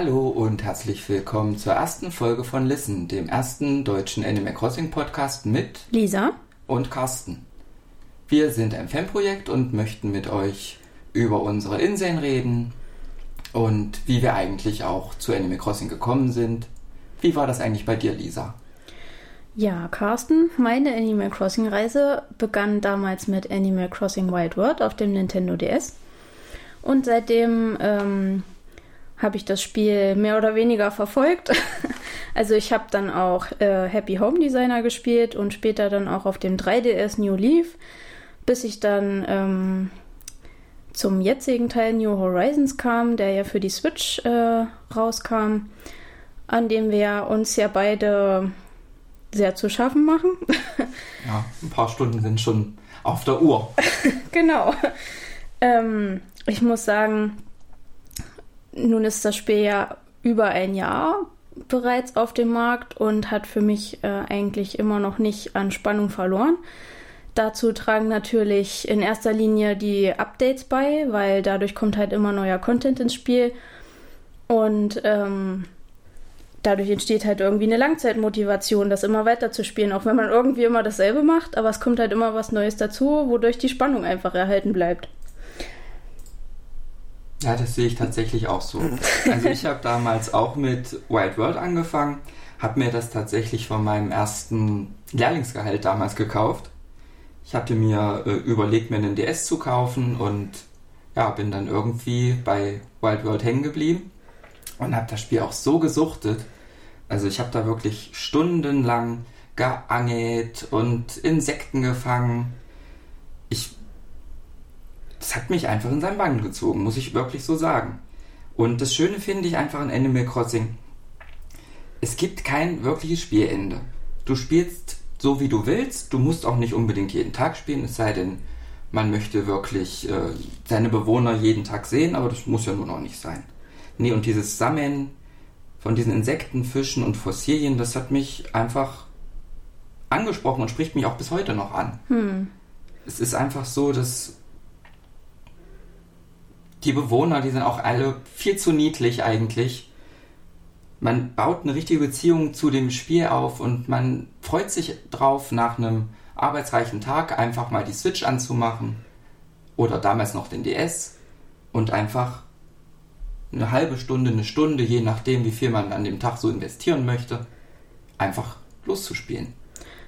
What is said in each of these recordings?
Hallo und herzlich willkommen zur ersten Folge von Listen, dem ersten deutschen Animal Crossing Podcast mit Lisa und Carsten. Wir sind ein Fanprojekt und möchten mit euch über unsere Inseln reden und wie wir eigentlich auch zu Animal Crossing gekommen sind. Wie war das eigentlich bei dir, Lisa? Ja, Carsten, meine Animal Crossing Reise begann damals mit Animal Crossing Wild World auf dem Nintendo DS. Und seitdem ähm, habe ich das Spiel mehr oder weniger verfolgt. also ich habe dann auch äh, Happy Home Designer gespielt und später dann auch auf dem 3DS New Leaf, bis ich dann ähm, zum jetzigen Teil New Horizons kam, der ja für die Switch äh, rauskam, an dem wir uns ja beide sehr zu schaffen machen. ja, ein paar Stunden sind schon auf der Uhr. genau. Ähm, ich muss sagen, nun ist das Spiel ja über ein Jahr bereits auf dem Markt und hat für mich äh, eigentlich immer noch nicht an Spannung verloren. Dazu tragen natürlich in erster Linie die Updates bei, weil dadurch kommt halt immer neuer Content ins Spiel und ähm, dadurch entsteht halt irgendwie eine Langzeitmotivation, das immer weiter zu spielen, auch wenn man irgendwie immer dasselbe macht, aber es kommt halt immer was Neues dazu, wodurch die Spannung einfach erhalten bleibt. Ja, das sehe ich tatsächlich auch so. Also ich habe damals auch mit Wild World angefangen, habe mir das tatsächlich von meinem ersten Lehrlingsgehalt damals gekauft. Ich hatte mir äh, überlegt, mir einen DS zu kaufen und ja, bin dann irgendwie bei Wild World hängen geblieben und habe das Spiel auch so gesuchtet. Also ich habe da wirklich stundenlang geangelt und Insekten gefangen. Das hat mich einfach in seinen Bann gezogen, muss ich wirklich so sagen. Und das Schöne finde ich einfach an Animal Crossing, es gibt kein wirkliches Spielende. Du spielst so, wie du willst. Du musst auch nicht unbedingt jeden Tag spielen, es sei denn, man möchte wirklich äh, seine Bewohner jeden Tag sehen, aber das muss ja nun auch nicht sein. Nee, und dieses Sammeln von diesen Insekten, Fischen und Fossilien, das hat mich einfach angesprochen und spricht mich auch bis heute noch an. Hm. Es ist einfach so, dass die Bewohner, die sind auch alle viel zu niedlich eigentlich. Man baut eine richtige Beziehung zu dem Spiel auf und man freut sich drauf, nach einem arbeitsreichen Tag einfach mal die Switch anzumachen oder damals noch den DS und einfach eine halbe Stunde, eine Stunde, je nachdem, wie viel man an dem Tag so investieren möchte, einfach loszuspielen.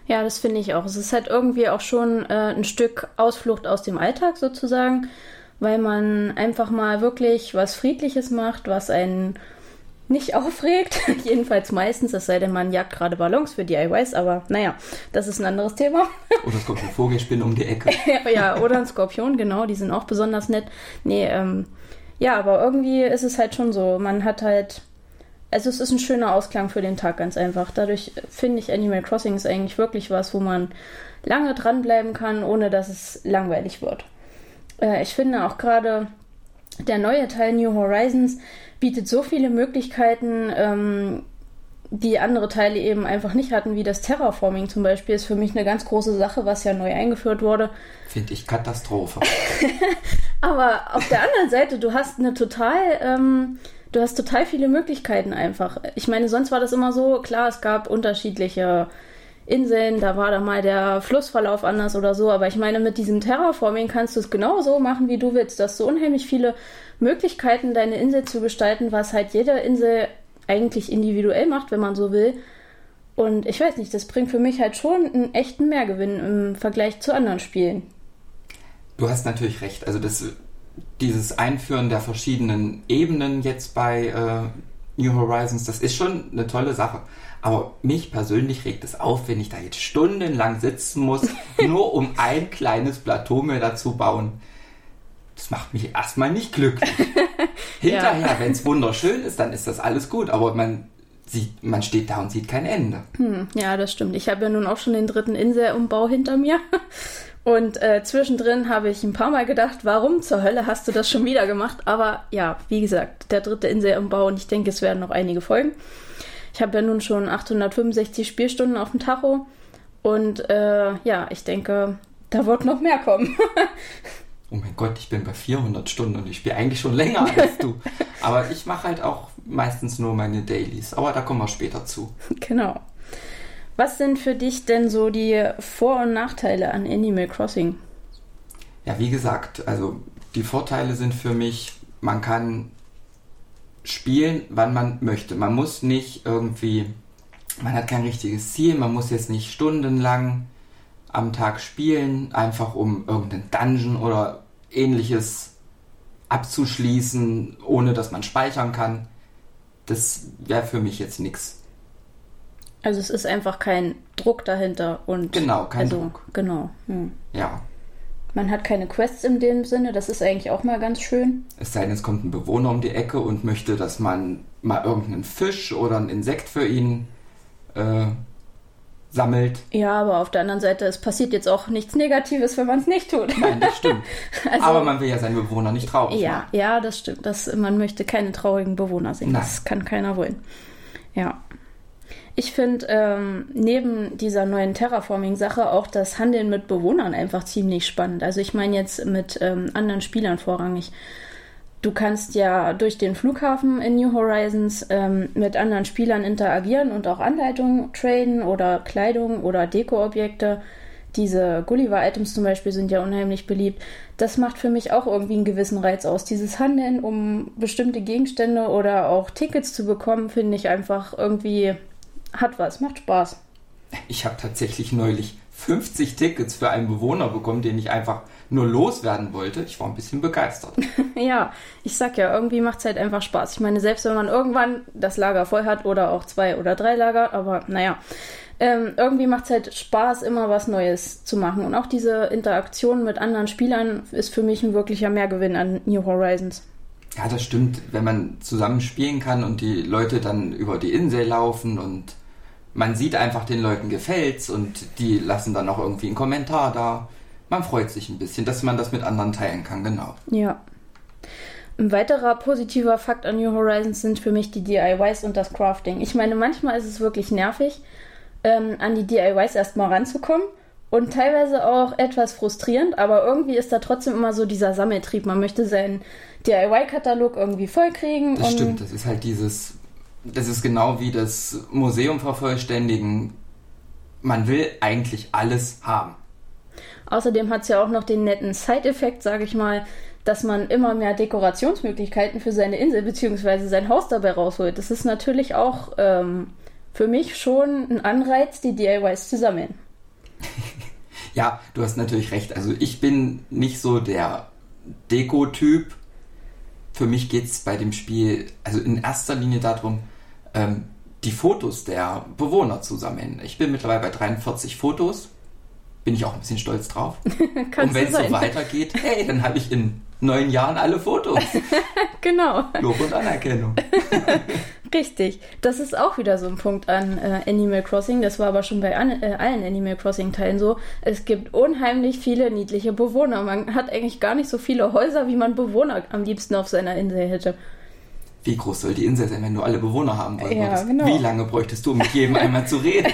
Ja, das finde ich auch. Es ist halt irgendwie auch schon äh, ein Stück Ausflucht aus dem Alltag sozusagen weil man einfach mal wirklich was Friedliches macht, was einen nicht aufregt. Jedenfalls meistens, es sei denn, man jagt gerade Ballons für DIYs, aber naja, das ist ein anderes Thema. Oder es kommt ein Vogelspinne um die Ecke. ja, oder ein Skorpion, genau, die sind auch besonders nett. Nee, ähm, ja, aber irgendwie ist es halt schon so. Man hat halt. Also es ist ein schöner Ausklang für den Tag, ganz einfach. Dadurch finde ich Animal Crossing ist eigentlich wirklich was, wo man lange dranbleiben kann, ohne dass es langweilig wird. Äh, ich finde auch gerade der neue Teil New Horizons bietet so viele Möglichkeiten, ähm, die andere Teile eben einfach nicht hatten, wie das Terraforming zum Beispiel, ist für mich eine ganz große Sache, was ja neu eingeführt wurde. Finde ich Katastrophe. Aber auf der anderen Seite, du hast eine total, ähm, du hast total viele Möglichkeiten einfach. Ich meine, sonst war das immer so, klar, es gab unterschiedliche Inseln, da war dann mal der Flussverlauf anders oder so. Aber ich meine, mit diesem Terraforming kannst du es genau so machen, wie du willst. Du hast so unheimlich viele Möglichkeiten, deine Insel zu gestalten, was halt jede Insel eigentlich individuell macht, wenn man so will. Und ich weiß nicht, das bringt für mich halt schon einen echten Mehrgewinn im Vergleich zu anderen Spielen. Du hast natürlich recht. Also das, dieses Einführen der verschiedenen Ebenen jetzt bei äh, New Horizons, das ist schon eine tolle Sache. Aber mich persönlich regt es auf, wenn ich da jetzt stundenlang sitzen muss, nur um ein kleines Plateau mehr dazu bauen. Das macht mich erstmal nicht glücklich. Hinterher, ja. wenn es wunderschön ist, dann ist das alles gut. Aber man sieht, man steht da und sieht kein Ende. Hm, ja, das stimmt. Ich habe ja nun auch schon den dritten Inselumbau hinter mir. Und äh, zwischendrin habe ich ein paar Mal gedacht, warum zur Hölle hast du das schon wieder gemacht? Aber ja, wie gesagt, der dritte Inselumbau und ich denke, es werden noch einige folgen. Ich habe ja nun schon 865 Spielstunden auf dem Tacho und äh, ja, ich denke, da wird noch mehr kommen. oh mein Gott, ich bin bei 400 Stunden und ich spiele eigentlich schon länger als du. Aber ich mache halt auch meistens nur meine Dailies. Aber da kommen wir später zu. Genau. Was sind für dich denn so die Vor- und Nachteile an Animal Crossing? Ja, wie gesagt, also die Vorteile sind für mich, man kann spielen, wann man möchte. Man muss nicht irgendwie, man hat kein richtiges Ziel, man muss jetzt nicht stundenlang am Tag spielen, einfach um irgendeinen Dungeon oder ähnliches abzuschließen, ohne dass man speichern kann. Das wäre für mich jetzt nichts. Also es ist einfach kein Druck dahinter und genau kein also, Druck. Genau. Hm. Ja. Man hat keine Quests in dem Sinne, das ist eigentlich auch mal ganz schön. Es sei denn, es kommt ein Bewohner um die Ecke und möchte, dass man mal irgendeinen Fisch oder ein Insekt für ihn äh, sammelt. Ja, aber auf der anderen Seite, es passiert jetzt auch nichts Negatives, wenn man es nicht tut. Nein, das stimmt. Also- aber man will ja seinen Bewohner nicht traurig Ja, machen. ja, das stimmt. Das, man möchte keine traurigen Bewohner sehen. Nein. Das kann keiner wollen. Ja. Ich finde ähm, neben dieser neuen Terraforming-Sache auch das Handeln mit Bewohnern einfach ziemlich spannend. Also ich meine jetzt mit ähm, anderen Spielern vorrangig. Du kannst ja durch den Flughafen in New Horizons ähm, mit anderen Spielern interagieren und auch Anleitungen traden oder Kleidung oder Dekoobjekte. Diese Gulliver-Items zum Beispiel sind ja unheimlich beliebt. Das macht für mich auch irgendwie einen gewissen Reiz aus. Dieses Handeln, um bestimmte Gegenstände oder auch Tickets zu bekommen, finde ich einfach irgendwie hat was, macht Spaß. Ich habe tatsächlich neulich 50 Tickets für einen Bewohner bekommen, den ich einfach nur loswerden wollte. Ich war ein bisschen begeistert. Ja, ich sag ja, irgendwie macht es halt einfach Spaß. Ich meine, selbst wenn man irgendwann das Lager voll hat oder auch zwei oder drei Lager, aber naja, ähm, irgendwie macht es halt Spaß, immer was Neues zu machen. Und auch diese Interaktion mit anderen Spielern ist für mich ein wirklicher Mehrgewinn an New Horizons. Ja, das stimmt, wenn man zusammen spielen kann und die Leute dann über die Insel laufen und man sieht einfach, den Leuten gefällt's und die lassen dann auch irgendwie einen Kommentar da. Man freut sich ein bisschen, dass man das mit anderen teilen kann, genau. Ja. Ein weiterer positiver Fakt an New Horizons sind für mich die DIYs und das Crafting. Ich meine, manchmal ist es wirklich nervig, ähm, an die DIYs erstmal ranzukommen und teilweise auch etwas frustrierend, aber irgendwie ist da trotzdem immer so dieser Sammeltrieb. Man möchte seinen DIY-Katalog irgendwie vollkriegen. Das stimmt, das ist halt dieses, das ist genau wie das Museum vervollständigen. Man will eigentlich alles haben. Außerdem hat es ja auch noch den netten Side-Effekt, sage ich mal, dass man immer mehr Dekorationsmöglichkeiten für seine Insel bzw. sein Haus dabei rausholt. Das ist natürlich auch ähm, für mich schon ein Anreiz, die DIYs zu sammeln. Ja, du hast natürlich recht. Also ich bin nicht so der Deko-Typ. Für mich geht es bei dem Spiel also in erster Linie darum, ähm, die Fotos der Bewohner zu sammeln. Ich bin mittlerweile bei 43 Fotos. Bin ich auch ein bisschen stolz drauf. Und wenn es so weitergeht, hey, dann habe ich in neun Jahren alle Fotos. Genau, Lob und Anerkennung. richtig. Das ist auch wieder so ein Punkt an äh, Animal Crossing. Das war aber schon bei an, äh, allen Animal Crossing-Teilen so. Es gibt unheimlich viele niedliche Bewohner. Man hat eigentlich gar nicht so viele Häuser, wie man Bewohner am liebsten auf seiner Insel hätte. Wie groß soll die Insel sein, wenn du alle Bewohner haben wollen Ja, würdest? genau. Wie lange bräuchtest du, um mit jedem einmal zu reden?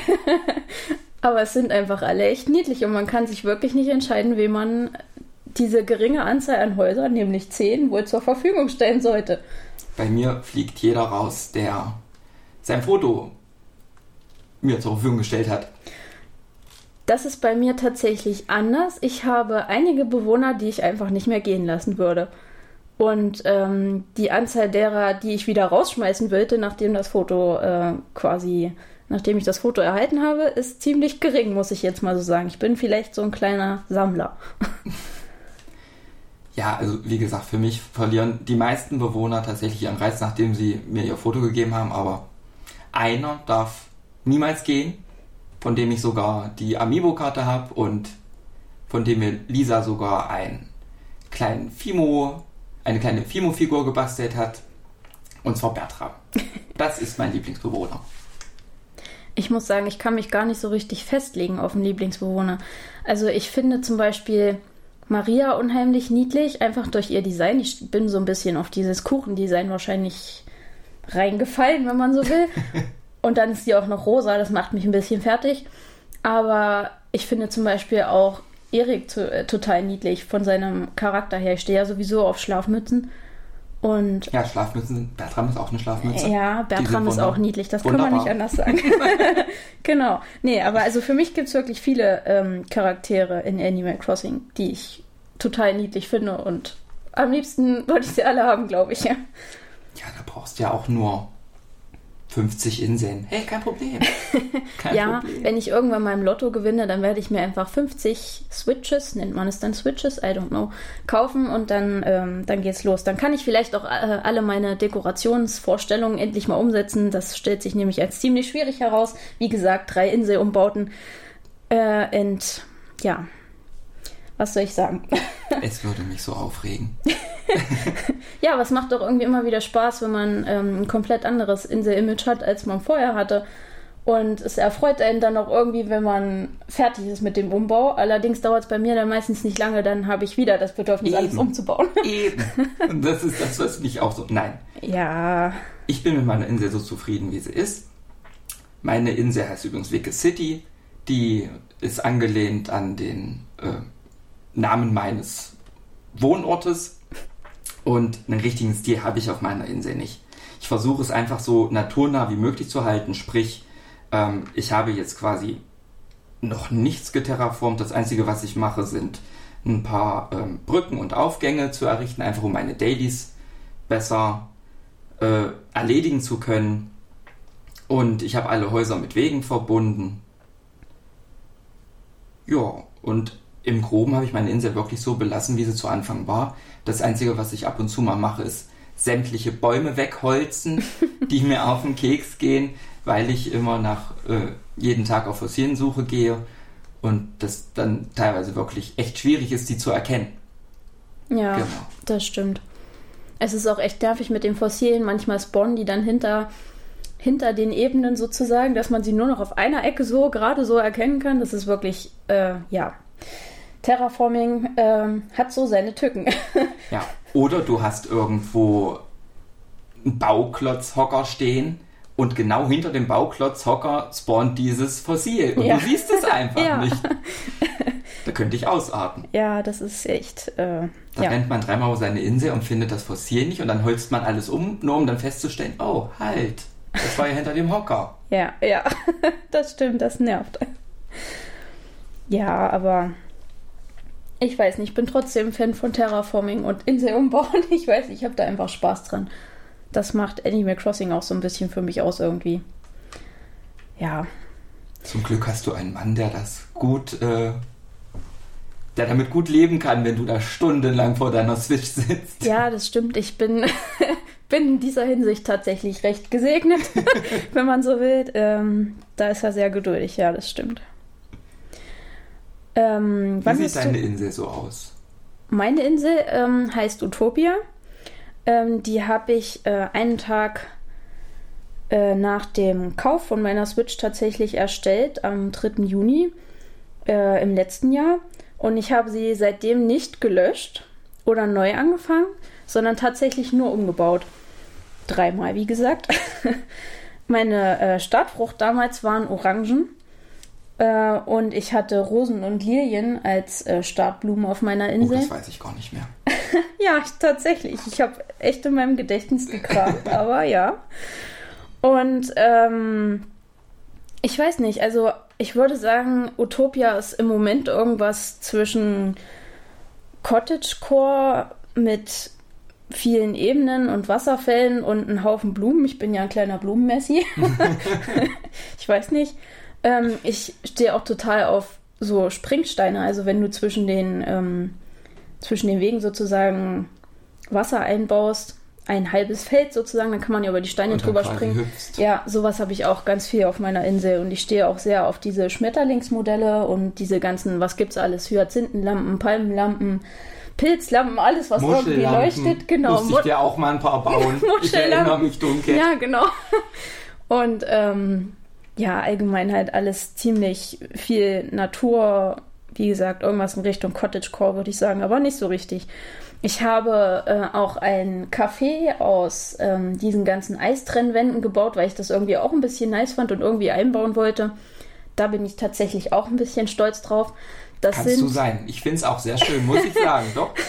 Aber es sind einfach alle echt niedlich und man kann sich wirklich nicht entscheiden, wem man diese geringe Anzahl an Häusern, nämlich zehn, wohl zur Verfügung stellen sollte. Bei mir fliegt jeder raus, der sein Foto mir zur Verfügung gestellt hat. Das ist bei mir tatsächlich anders. Ich habe einige Bewohner, die ich einfach nicht mehr gehen lassen würde. Und ähm, die Anzahl derer, die ich wieder rausschmeißen wollte, nachdem das Foto äh, quasi, nachdem ich das Foto erhalten habe, ist ziemlich gering, muss ich jetzt mal so sagen. Ich bin vielleicht so ein kleiner Sammler. Ja, also wie gesagt, für mich verlieren die meisten Bewohner tatsächlich ihren Reiz, nachdem sie mir ihr Foto gegeben haben, aber einer darf niemals gehen, von dem ich sogar die Amiibo-Karte habe und von dem mir Lisa sogar einen kleinen Fimo, eine kleine Fimo-Figur gebastelt hat, und zwar Bertram. Das ist mein Lieblingsbewohner. Ich muss sagen, ich kann mich gar nicht so richtig festlegen auf einen Lieblingsbewohner. Also ich finde zum Beispiel Maria unheimlich niedlich, einfach durch ihr Design. Ich bin so ein bisschen auf dieses Kuchendesign wahrscheinlich reingefallen, wenn man so will. Und dann ist sie auch noch rosa, das macht mich ein bisschen fertig. Aber ich finde zum Beispiel auch Erik zu, äh, total niedlich von seinem Charakter her. Ich stehe ja sowieso auf Schlafmützen. Und ja, Schlafmützen, Bertram ist auch eine Schlafmütze. Ja, Bertram ist auch niedlich, das wunderbar. kann man nicht anders sagen. genau. Nee, aber also für mich gibt es wirklich viele ähm, Charaktere in Animal Crossing, die ich total niedlich finde und am liebsten wollte ich sie alle haben, glaube ich. Ja, ja da brauchst du ja auch nur 50 Inseln. Hey, kein Problem. Kein ja, Problem. wenn ich irgendwann mal im Lotto gewinne, dann werde ich mir einfach 50 Switches, nennt man es dann Switches, I don't know, kaufen und dann, ähm, dann geht's los. Dann kann ich vielleicht auch äh, alle meine Dekorationsvorstellungen endlich mal umsetzen. Das stellt sich nämlich als ziemlich schwierig heraus. Wie gesagt, drei Inselumbauten. Äh, und ja, was soll ich sagen? es würde mich so aufregen. ja, aber es macht doch irgendwie immer wieder Spaß, wenn man ähm, ein komplett anderes Insel-Image hat, als man vorher hatte. Und es erfreut einen dann auch irgendwie, wenn man fertig ist mit dem Umbau. Allerdings dauert es bei mir dann meistens nicht lange, dann habe ich wieder das Bedürfnis, Eben. alles umzubauen. Eben. Und das ist das, was mich auch so. Nein. Ja. Ich bin mit meiner Insel so zufrieden, wie sie ist. Meine Insel heißt übrigens Wicked City. Die ist angelehnt an den äh, Namen meines Wohnortes und einen richtigen Stil habe ich auf meiner Insel nicht. Ich versuche es einfach so naturnah wie möglich zu halten, sprich, ähm, ich habe jetzt quasi noch nichts geterraformt. Das Einzige, was ich mache, sind ein paar ähm, Brücken und Aufgänge zu errichten, einfach um meine Dailies besser äh, erledigen zu können. Und ich habe alle Häuser mit Wegen verbunden. Ja, und im Groben habe ich meine Insel wirklich so belassen, wie sie zu Anfang war. Das Einzige, was ich ab und zu mal mache, ist sämtliche Bäume wegholzen, die mir auf den Keks gehen, weil ich immer nach äh, jeden Tag auf Fossilensuche gehe und das dann teilweise wirklich echt schwierig ist, die zu erkennen. Ja, genau. das stimmt. Es ist auch echt nervig mit den Fossilien. Manchmal spawnen die dann hinter, hinter den Ebenen sozusagen, dass man sie nur noch auf einer Ecke so gerade so erkennen kann. Das ist wirklich, äh, ja, Terraforming ähm, hat so seine Tücken. ja, oder du hast irgendwo einen Bauklotzhocker stehen und genau hinter dem Bauklotzhocker spawnt dieses Fossil und ja. du siehst es einfach ja. nicht. Da könnte ich ausarten. Ja, das ist echt. Äh, da ja. rennt man dreimal auf seine Insel und findet das Fossil nicht und dann holzt man alles um, nur um dann festzustellen, oh, halt, das war ja hinter dem Hocker. Ja, ja, das stimmt, das nervt. Ja, aber ich weiß nicht, ich bin trotzdem Fan von Terraforming und Insel umbauen. Ich weiß, ich habe da einfach Spaß dran. Das macht Animal Crossing auch so ein bisschen für mich aus irgendwie. Ja. Zum Glück hast du einen Mann, der das gut, äh, der damit gut leben kann, wenn du da stundenlang vor deiner Switch sitzt. Ja, das stimmt. Ich bin, bin in dieser Hinsicht tatsächlich recht gesegnet, wenn man so will. Ähm, da ist er sehr geduldig, ja, das stimmt. Ähm, Wie sieht deine Insel so aus? Meine Insel ähm, heißt Utopia. Ähm, die habe ich äh, einen Tag äh, nach dem Kauf von meiner Switch tatsächlich erstellt, am 3. Juni äh, im letzten Jahr. Und ich habe sie seitdem nicht gelöscht oder neu angefangen, sondern tatsächlich nur umgebaut. Dreimal, wie gesagt. Meine äh, Startfrucht damals waren Orangen. Äh, und ich hatte Rosen und Lilien als äh, Startblumen auf meiner Insel. Oh, das weiß ich gar nicht mehr. ja, tatsächlich. Ich habe echt in meinem Gedächtnis gekramt, aber ja. Und ähm, ich weiß nicht, also ich würde sagen, Utopia ist im Moment irgendwas zwischen Cottagecore mit vielen Ebenen und Wasserfällen und einen Haufen Blumen. Ich bin ja ein kleiner Blumenmessi. ich weiß nicht. Ähm, ich stehe auch total auf so Springsteine, also wenn du zwischen den, ähm, zwischen den Wegen sozusagen Wasser einbaust, ein halbes Feld sozusagen, dann kann man ja über die Steine drüber springen. Hüpfst. Ja, sowas habe ich auch ganz viel auf meiner Insel und ich stehe auch sehr auf diese Schmetterlingsmodelle und diese ganzen, was gibt's alles, Hyazinthenlampen, Palmenlampen, Pilzlampen, alles was irgendwie leuchtet, genau. Muss ich dir auch mal ein paar bauen. ich erinnere mich dunkel. Ja, genau. Und ähm, ja, allgemein halt alles ziemlich viel Natur. Wie gesagt, irgendwas in Richtung Cottagecore würde ich sagen, aber nicht so richtig. Ich habe äh, auch ein Café aus ähm, diesen ganzen Eistrennwänden gebaut, weil ich das irgendwie auch ein bisschen nice fand und irgendwie einbauen wollte. Da bin ich tatsächlich auch ein bisschen stolz drauf. Das Kannst sind, du sein. Ich finde es auch sehr schön, muss ich sagen, doch.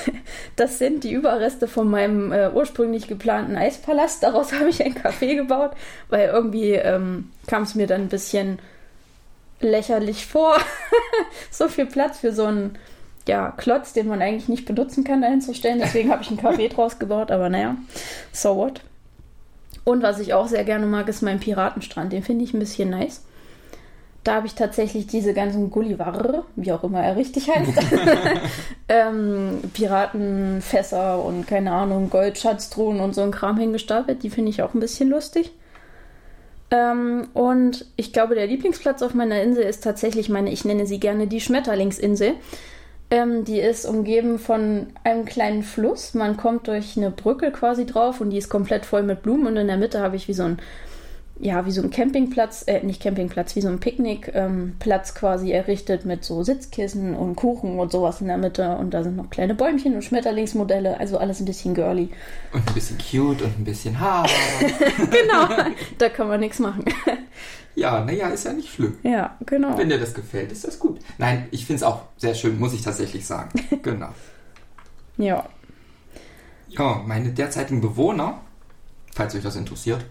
Das sind die Überreste von meinem äh, ursprünglich geplanten Eispalast. Daraus habe ich ein Café gebaut, weil irgendwie ähm, kam es mir dann ein bisschen lächerlich vor, so viel Platz für so einen ja, Klotz, den man eigentlich nicht benutzen kann, dahin zu stellen. Deswegen habe ich ein Café draus gebaut, aber naja, so what. Und was ich auch sehr gerne mag, ist mein Piratenstrand. Den finde ich ein bisschen nice. Da habe ich tatsächlich diese ganzen Gulliver, wie auch immer er richtig heißt, ähm, Piratenfässer und keine Ahnung, Goldschatztruhen und so ein Kram hingestapelt. Die finde ich auch ein bisschen lustig. Ähm, und ich glaube, der Lieblingsplatz auf meiner Insel ist tatsächlich meine, ich nenne sie gerne die Schmetterlingsinsel. Ähm, die ist umgeben von einem kleinen Fluss. Man kommt durch eine Brücke quasi drauf und die ist komplett voll mit Blumen. Und in der Mitte habe ich wie so ein, ja, wie so ein Campingplatz, äh, nicht Campingplatz, wie so ein Picknickplatz ähm, quasi errichtet mit so Sitzkissen und Kuchen und sowas in der Mitte. Und da sind noch kleine Bäumchen und Schmetterlingsmodelle, also alles ein bisschen girly. Und ein bisschen cute und ein bisschen Haar. genau, da kann man nichts machen. Ja, naja, ist ja nicht schlimm. Ja, genau. Wenn dir das gefällt, ist das gut. Nein, ich finde es auch sehr schön, muss ich tatsächlich sagen. genau. Ja. Ja, meine derzeitigen Bewohner, falls euch das interessiert,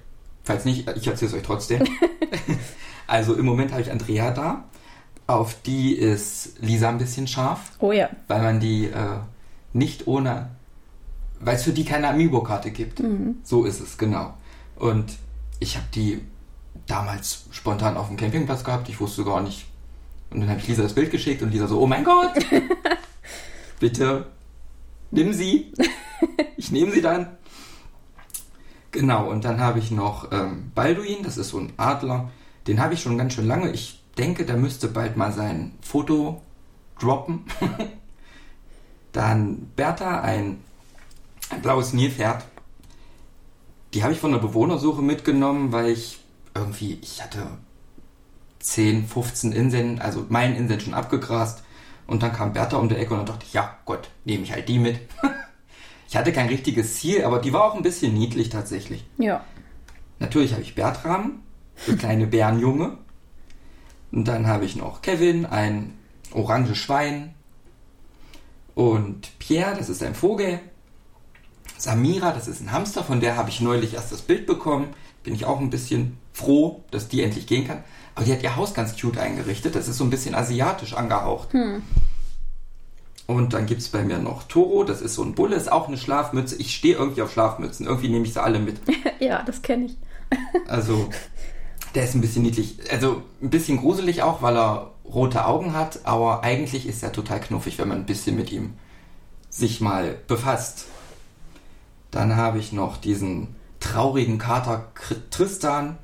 falls nicht, ich erzähle es euch trotzdem. also im Moment habe ich Andrea da. Auf die ist Lisa ein bisschen scharf. Oh ja. Weil man die äh, nicht ohne, weil es für die keine Amiibo-Karte gibt. Mhm. So ist es, genau. Und ich habe die damals spontan auf dem Campingplatz gehabt. Ich wusste gar nicht. Und dann habe ich Lisa das Bild geschickt und Lisa so, oh mein Gott, bitte nimm sie. Ich nehme sie dann. Genau, und dann habe ich noch ähm, Balduin, das ist so ein Adler. Den habe ich schon ganz schön lange. Ich denke, der müsste bald mal sein Foto droppen. dann Bertha, ein, ein blaues Nilpferd. Die habe ich von der Bewohnersuche mitgenommen, weil ich irgendwie, ich hatte 10, 15 Inseln, also meinen Inseln schon abgegrast. Und dann kam Bertha um die Ecke und dann dachte ich, ja Gott, nehme ich halt die mit. ich hatte kein richtiges Ziel, aber die war auch ein bisschen niedlich tatsächlich. Ja. Natürlich habe ich Bertram, der kleine Bärenjunge. Und dann habe ich noch Kevin, ein orange Schwein. Und Pierre, das ist ein Vogel. Samira, das ist ein Hamster, von der habe ich neulich erst das Bild bekommen. Bin ich auch ein bisschen froh, dass die endlich gehen kann. Aber die hat ihr Haus ganz cute eingerichtet. Das ist so ein bisschen asiatisch angehaucht. Hm. Und dann gibt es bei mir noch Toro, das ist so ein Bulle, ist auch eine Schlafmütze. Ich stehe irgendwie auf Schlafmützen. Irgendwie nehme ich sie alle mit. ja, das kenne ich. also, der ist ein bisschen niedlich. Also, ein bisschen gruselig auch, weil er rote Augen hat. Aber eigentlich ist er total knuffig, wenn man ein bisschen mit ihm sich mal befasst. Dann habe ich noch diesen traurigen Kater Tristan.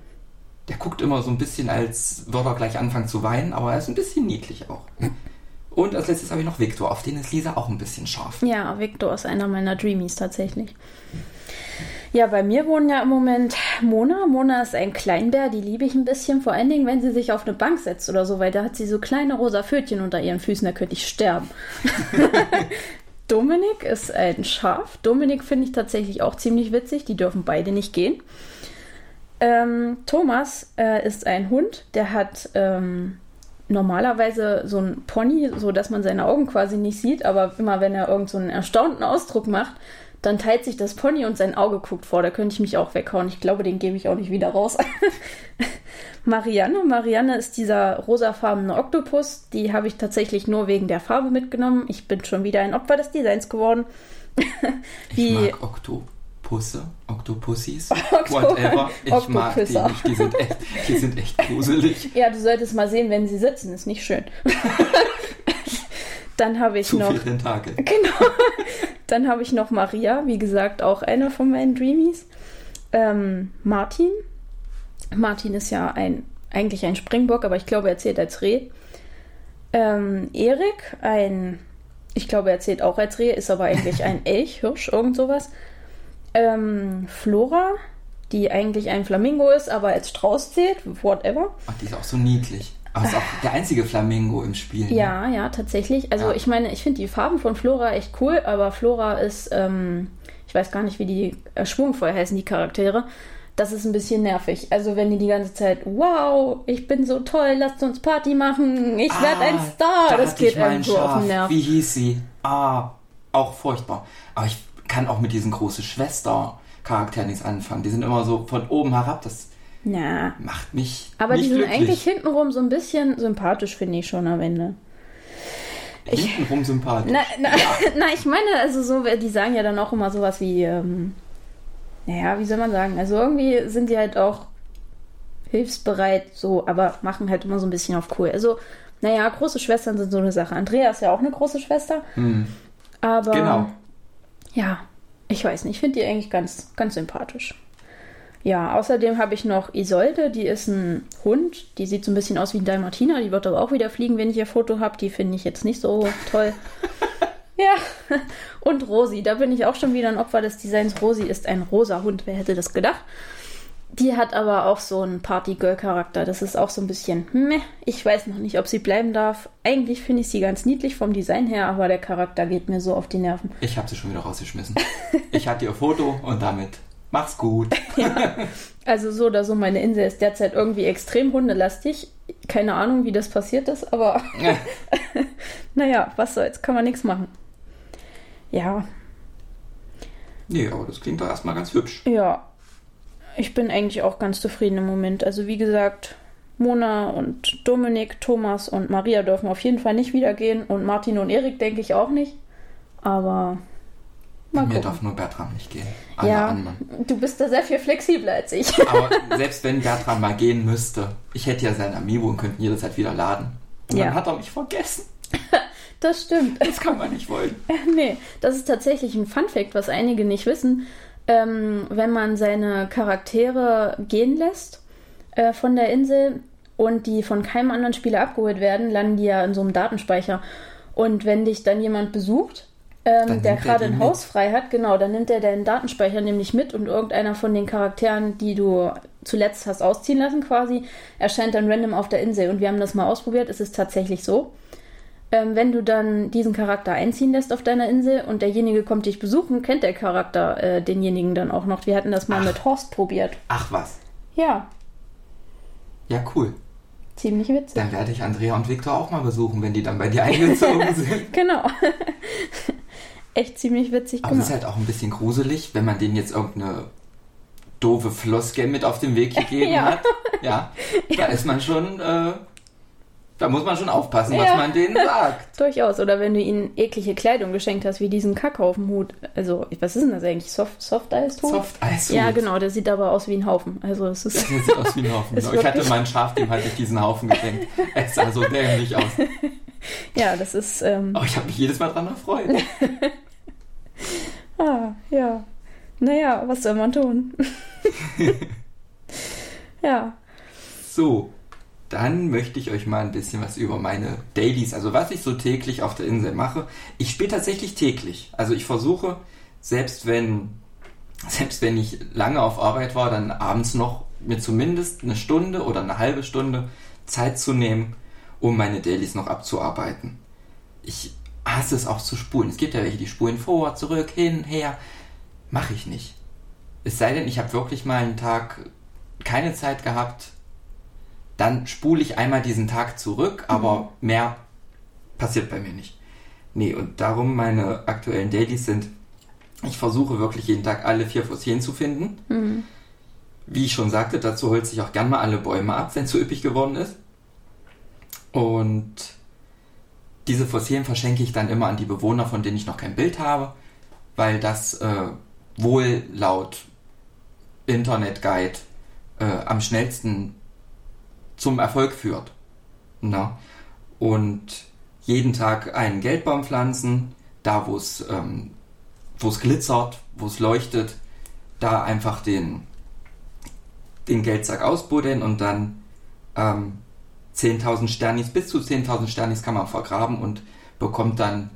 Der guckt immer so ein bisschen, als würde er gleich anfangen zu weinen, aber er ist ein bisschen niedlich auch. Und als letztes habe ich noch Victor, auf den ist Lisa auch ein bisschen scharf. Ja, Victor ist einer meiner Dreamies tatsächlich. Ja, bei mir wohnen ja im Moment Mona. Mona ist ein Kleinbär, die liebe ich ein bisschen, vor allen Dingen, wenn sie sich auf eine Bank setzt oder so, weil da hat sie so kleine rosa Pfötchen unter ihren Füßen, da könnte ich sterben. Dominik ist ein Schaf. Dominik finde ich tatsächlich auch ziemlich witzig, die dürfen beide nicht gehen. Ähm, Thomas äh, ist ein Hund, der hat ähm, normalerweise so ein Pony, so dass man seine Augen quasi nicht sieht, aber immer wenn er irgend so einen erstaunten Ausdruck macht, dann teilt sich das Pony und sein Auge guckt vor. Da könnte ich mich auch weghauen. Ich glaube, den gebe ich auch nicht wieder raus. Marianne. Marianne ist dieser rosafarbene Oktopus. Die habe ich tatsächlich nur wegen der Farbe mitgenommen. Ich bin schon wieder ein Opfer des Designs geworden. Wie ich mag Oktopusse, Oktopussis, whatever. Ich mag die nicht. Die sind, echt, die sind echt gruselig. Ja, du solltest mal sehen, wenn sie sitzen. Ist nicht schön. Dann habe ich Zu noch. Viele Tage. Genau. Dann habe ich noch Maria, wie gesagt, auch einer von meinen Dreamies. Ähm, Martin. Martin ist ja ein, eigentlich ein Springbock, aber ich glaube, er zählt als Reh. Ähm, Erik, ein, ich glaube, er zählt auch als Reh, ist aber eigentlich ein Elch, Hirsch, irgend sowas. Ähm, Flora, die eigentlich ein Flamingo ist, aber als Strauß zählt, whatever. Ach, die ist auch so niedlich. Aber ist auch der einzige Flamingo im Spiel. Ne? Ja, ja, tatsächlich. Also ja. ich meine, ich finde die Farben von Flora echt cool, aber Flora ist, ähm, ich weiß gar nicht, wie die äh, schwungvoll heißen, die Charaktere. das ist ein bisschen nervig. Also wenn die die ganze Zeit, wow, ich bin so toll, lasst uns Party machen, ich Ah, werde ein Star, da das geht mal einem ein so auf den Nerv. Wie hieß sie? Ah, auch furchtbar. Aber ich kann auch mit diesen großen Schwester-Charakteren nichts anfangen. Die sind immer so von oben herab. Das Na, macht mich aber nicht die sind glücklich. eigentlich hintenrum so ein bisschen sympathisch, finde ich schon am Ende. hintenrum sympathisch. Na, na, na, ich meine, also so, die sagen ja dann auch immer sowas wie, ähm, naja, wie soll man sagen? Also irgendwie sind die halt auch hilfsbereit, so, aber machen halt immer so ein bisschen auf cool. Also, naja, große Schwestern sind so eine Sache. Andrea ist ja auch eine große Schwester, Hm, aber genau. Ja, ich weiß nicht, ich finde die eigentlich ganz, ganz sympathisch. Ja, außerdem habe ich noch Isolde, die ist ein Hund, die sieht so ein bisschen aus wie ein Dalmatiner, die wird aber auch wieder fliegen, wenn ich ihr Foto habe, die finde ich jetzt nicht so toll. ja, und Rosi, da bin ich auch schon wieder ein Opfer des Designs. Rosi ist ein rosa Hund, wer hätte das gedacht? Die hat aber auch so einen Party-Girl-Charakter. Das ist auch so ein bisschen, meh. Ich weiß noch nicht, ob sie bleiben darf. Eigentlich finde ich sie ganz niedlich vom Design her, aber der Charakter geht mir so auf die Nerven. Ich habe sie schon wieder rausgeschmissen. ich hatte ihr Foto und damit mach's gut. Also so oder so, meine Insel ist derzeit irgendwie extrem hundelastig. Keine Ahnung, wie das passiert ist, aber naja, was soll's, kann man nichts machen. Ja, nee, aber das klingt doch erstmal ganz hübsch. ja. Ich bin eigentlich auch ganz zufrieden im Moment. Also wie gesagt, Mona und Dominik, Thomas und Maria dürfen auf jeden Fall nicht wieder gehen und Martin und Erik denke ich auch nicht. Aber mal Mir gucken. darf nur Bertram nicht gehen. Alle Ja, anderen. du bist da sehr viel flexibler als ich. Aber selbst wenn Bertram mal gehen müsste, ich hätte ja sein Amiibo und könnte ihn jederzeit wieder laden. Und Ja. dann hat er mich vergessen. Das stimmt. Das kann man nicht wollen. Nee, das ist tatsächlich ein Funfact, was einige nicht wissen. Ähm, wenn man seine Charaktere gehen lässt äh, von der Insel und die von keinem anderen Spieler abgeholt werden, landen die ja in so einem Datenspeicher. Und wenn dich dann jemand besucht, ähm, der er gerade ein mit. Haus frei hat, genau, dann nimmt er deinen Datenspeicher nämlich mit und irgendeiner von den Charakteren, die du zuletzt hast ausziehen lassen quasi, erscheint dann random auf der Insel. Und wir haben das mal ausprobiert, es ist tatsächlich so. Ähm, wenn du dann diesen Charakter einziehen lässt auf deiner Insel und derjenige kommt dich besuchen, kennt der Charakter äh, denjenigen dann auch noch. Wir hatten das mal Ach. mit Horst probiert. Ach was. Ja, Ja, cool. ziemlich witzig. Dann werde ich Andrea und Viktor auch mal besuchen, wenn die dann bei dir eingezogen sind. Genau. Echt ziemlich witzig Aber es ist gemacht. halt auch ein bisschen gruselig, wenn man denen jetzt irgendeine doofe Floskel mit auf den Weg gegeben Ja. hat. Ja, da ist man schon, äh, da muss man schon aufpassen, was Ja. man denen sagt. Durchaus. Oder wenn du ihnen eklige Kleidung geschenkt hast, wie diesen Kackhaufenhut. Also, was ist denn das eigentlich? Soft, Soft Eis Soft Eis. Ja, genau. Der sieht aber aus wie ein Haufen. Also, es ist. Der sieht aus wie ein Haufen. Ist. Ich hatte mein Schaf, dem hatte ich diesen Haufen geschenkt. Es sah so dämlich aus. Ja, das ist. Ähm, Aber ich habe mich jedes Mal dran erfreut. Ah, ja. Naja, was soll man tun? ja. So, dann möchte ich euch mal ein bisschen was über meine Dailies, also was ich so täglich auf der Insel mache. Ich spiele tatsächlich täglich. Also ich versuche, selbst wenn, selbst wenn ich lange auf Arbeit war, dann abends noch mir zumindest eine Stunde oder eine halbe Stunde Zeit zu nehmen, um meine Dailies noch abzuarbeiten. Ich hasse es auch zu spulen. Es gibt ja welche, die spulen vor, zurück, hin, her. Mache ich nicht. Es sei denn, ich habe wirklich mal einen Tag keine Zeit gehabt, dann spule ich einmal diesen Tag zurück, aber mehr passiert bei mir nicht. Nee, und darum meine aktuellen Dailies sind, ich versuche wirklich jeden Tag alle vier Fossilien zu finden. Mhm. Wie ich schon sagte, dazu holze ich auch gern mal alle Bäume ab, wenn es zu üppig geworden ist. Und diese Fossilien verschenke ich dann immer an die Bewohner, von denen ich noch kein Bild habe, weil das äh, wohl laut Internetguide äh, am schnellsten zum Erfolg führt. Na? Und jeden Tag einen Geldbaum pflanzen, da wo es ähm, glitzert, wo es leuchtet, da einfach den, den Geldsack ausbuddeln und dann ähm, 10.000 Sternis, bis zu 10.000 Sternis kann man vergraben und bekommt dann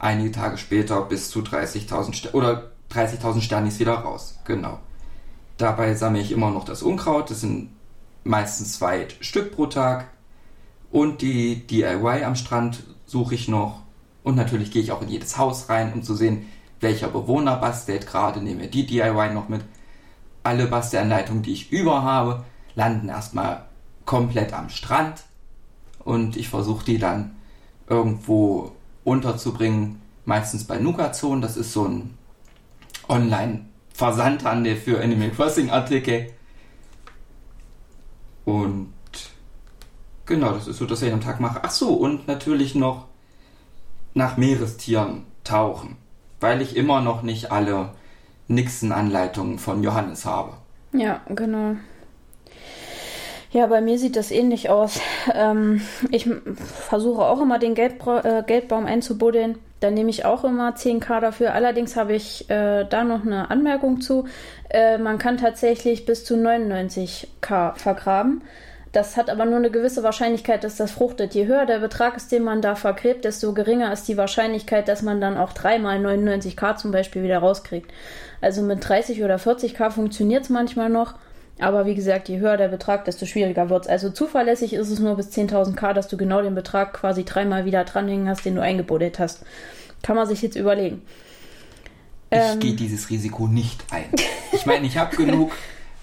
einige Tage später bis zu 30.000 Ster oder 30.000 Sternis wieder raus. Genau. Dabei sammle ich immer noch das Unkraut. Das sind meistens zwei Stück pro Tag. Und die DIY am Strand suche ich noch. Und natürlich gehe ich auch in jedes Haus rein, um zu sehen, welcher Bewohner bastelt gerade. Nehme die DIY noch mit. alle Bastelanleitungen, die ich über habe, landen erstmal komplett am Strand und ich versuche die dann irgendwo unterzubringen, meistens bei Nukazon, das ist so ein Online-Versandhandel für Animal Crossing-Artikel. Und genau, das ist so, dass ich am Tag mache. Ach so, und natürlich noch nach Meerestieren tauchen, weil ich immer noch nicht alle Nixon-Anleitungen von Johannes habe. Ja, genau. Ja, bei mir sieht das ähnlich aus. Ähm, ich versuche auch immer den Geldbra äh, Geldbaum einzubuddeln. Da nehme ich auch immer 10k dafür. Allerdings habe ich äh, da noch eine Anmerkung zu. Äh, man kann tatsächlich bis zu 99k vergraben. Das hat aber nur eine gewisse Wahrscheinlichkeit, dass das fruchtet. Je höher der Betrag ist, den man da vergräbt, desto geringer ist die Wahrscheinlichkeit, dass man dann auch dreimal 99k zum Beispiel wieder rauskriegt. Also mit 30 oder 40k funktioniert es manchmal noch. Aber wie gesagt, je höher der Betrag, desto schwieriger wird es. Also zuverlässig ist es nur bis 10.000k, dass du genau den Betrag quasi dreimal wieder dranhängen hast, den du eingebuddelt hast. Kann man sich jetzt überlegen. Ich ähm, gehe dieses Risiko nicht ein. Ich meine, ich habe genug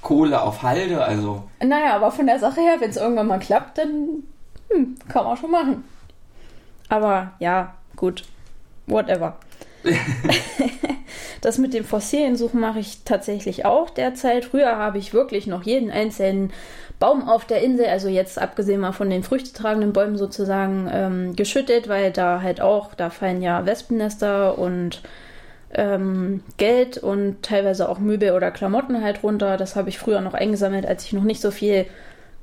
Kohle auf Halde, also. Naja, aber von der Sache her, wenn es irgendwann mal klappt, dann hm, kann man schon machen. Aber ja, gut. Whatever. das mit dem Fossiliensuchen mache ich tatsächlich auch derzeit. Früher habe ich wirklich noch jeden einzelnen Baum auf der Insel, also jetzt abgesehen mal von den früchtetragenden Bäumen sozusagen, ähm, geschüttet, weil da halt auch, da fallen ja Wespennester und ähm, Geld und teilweise auch Möbel oder Klamotten halt runter. Das habe ich früher noch eingesammelt, als ich noch nicht so viel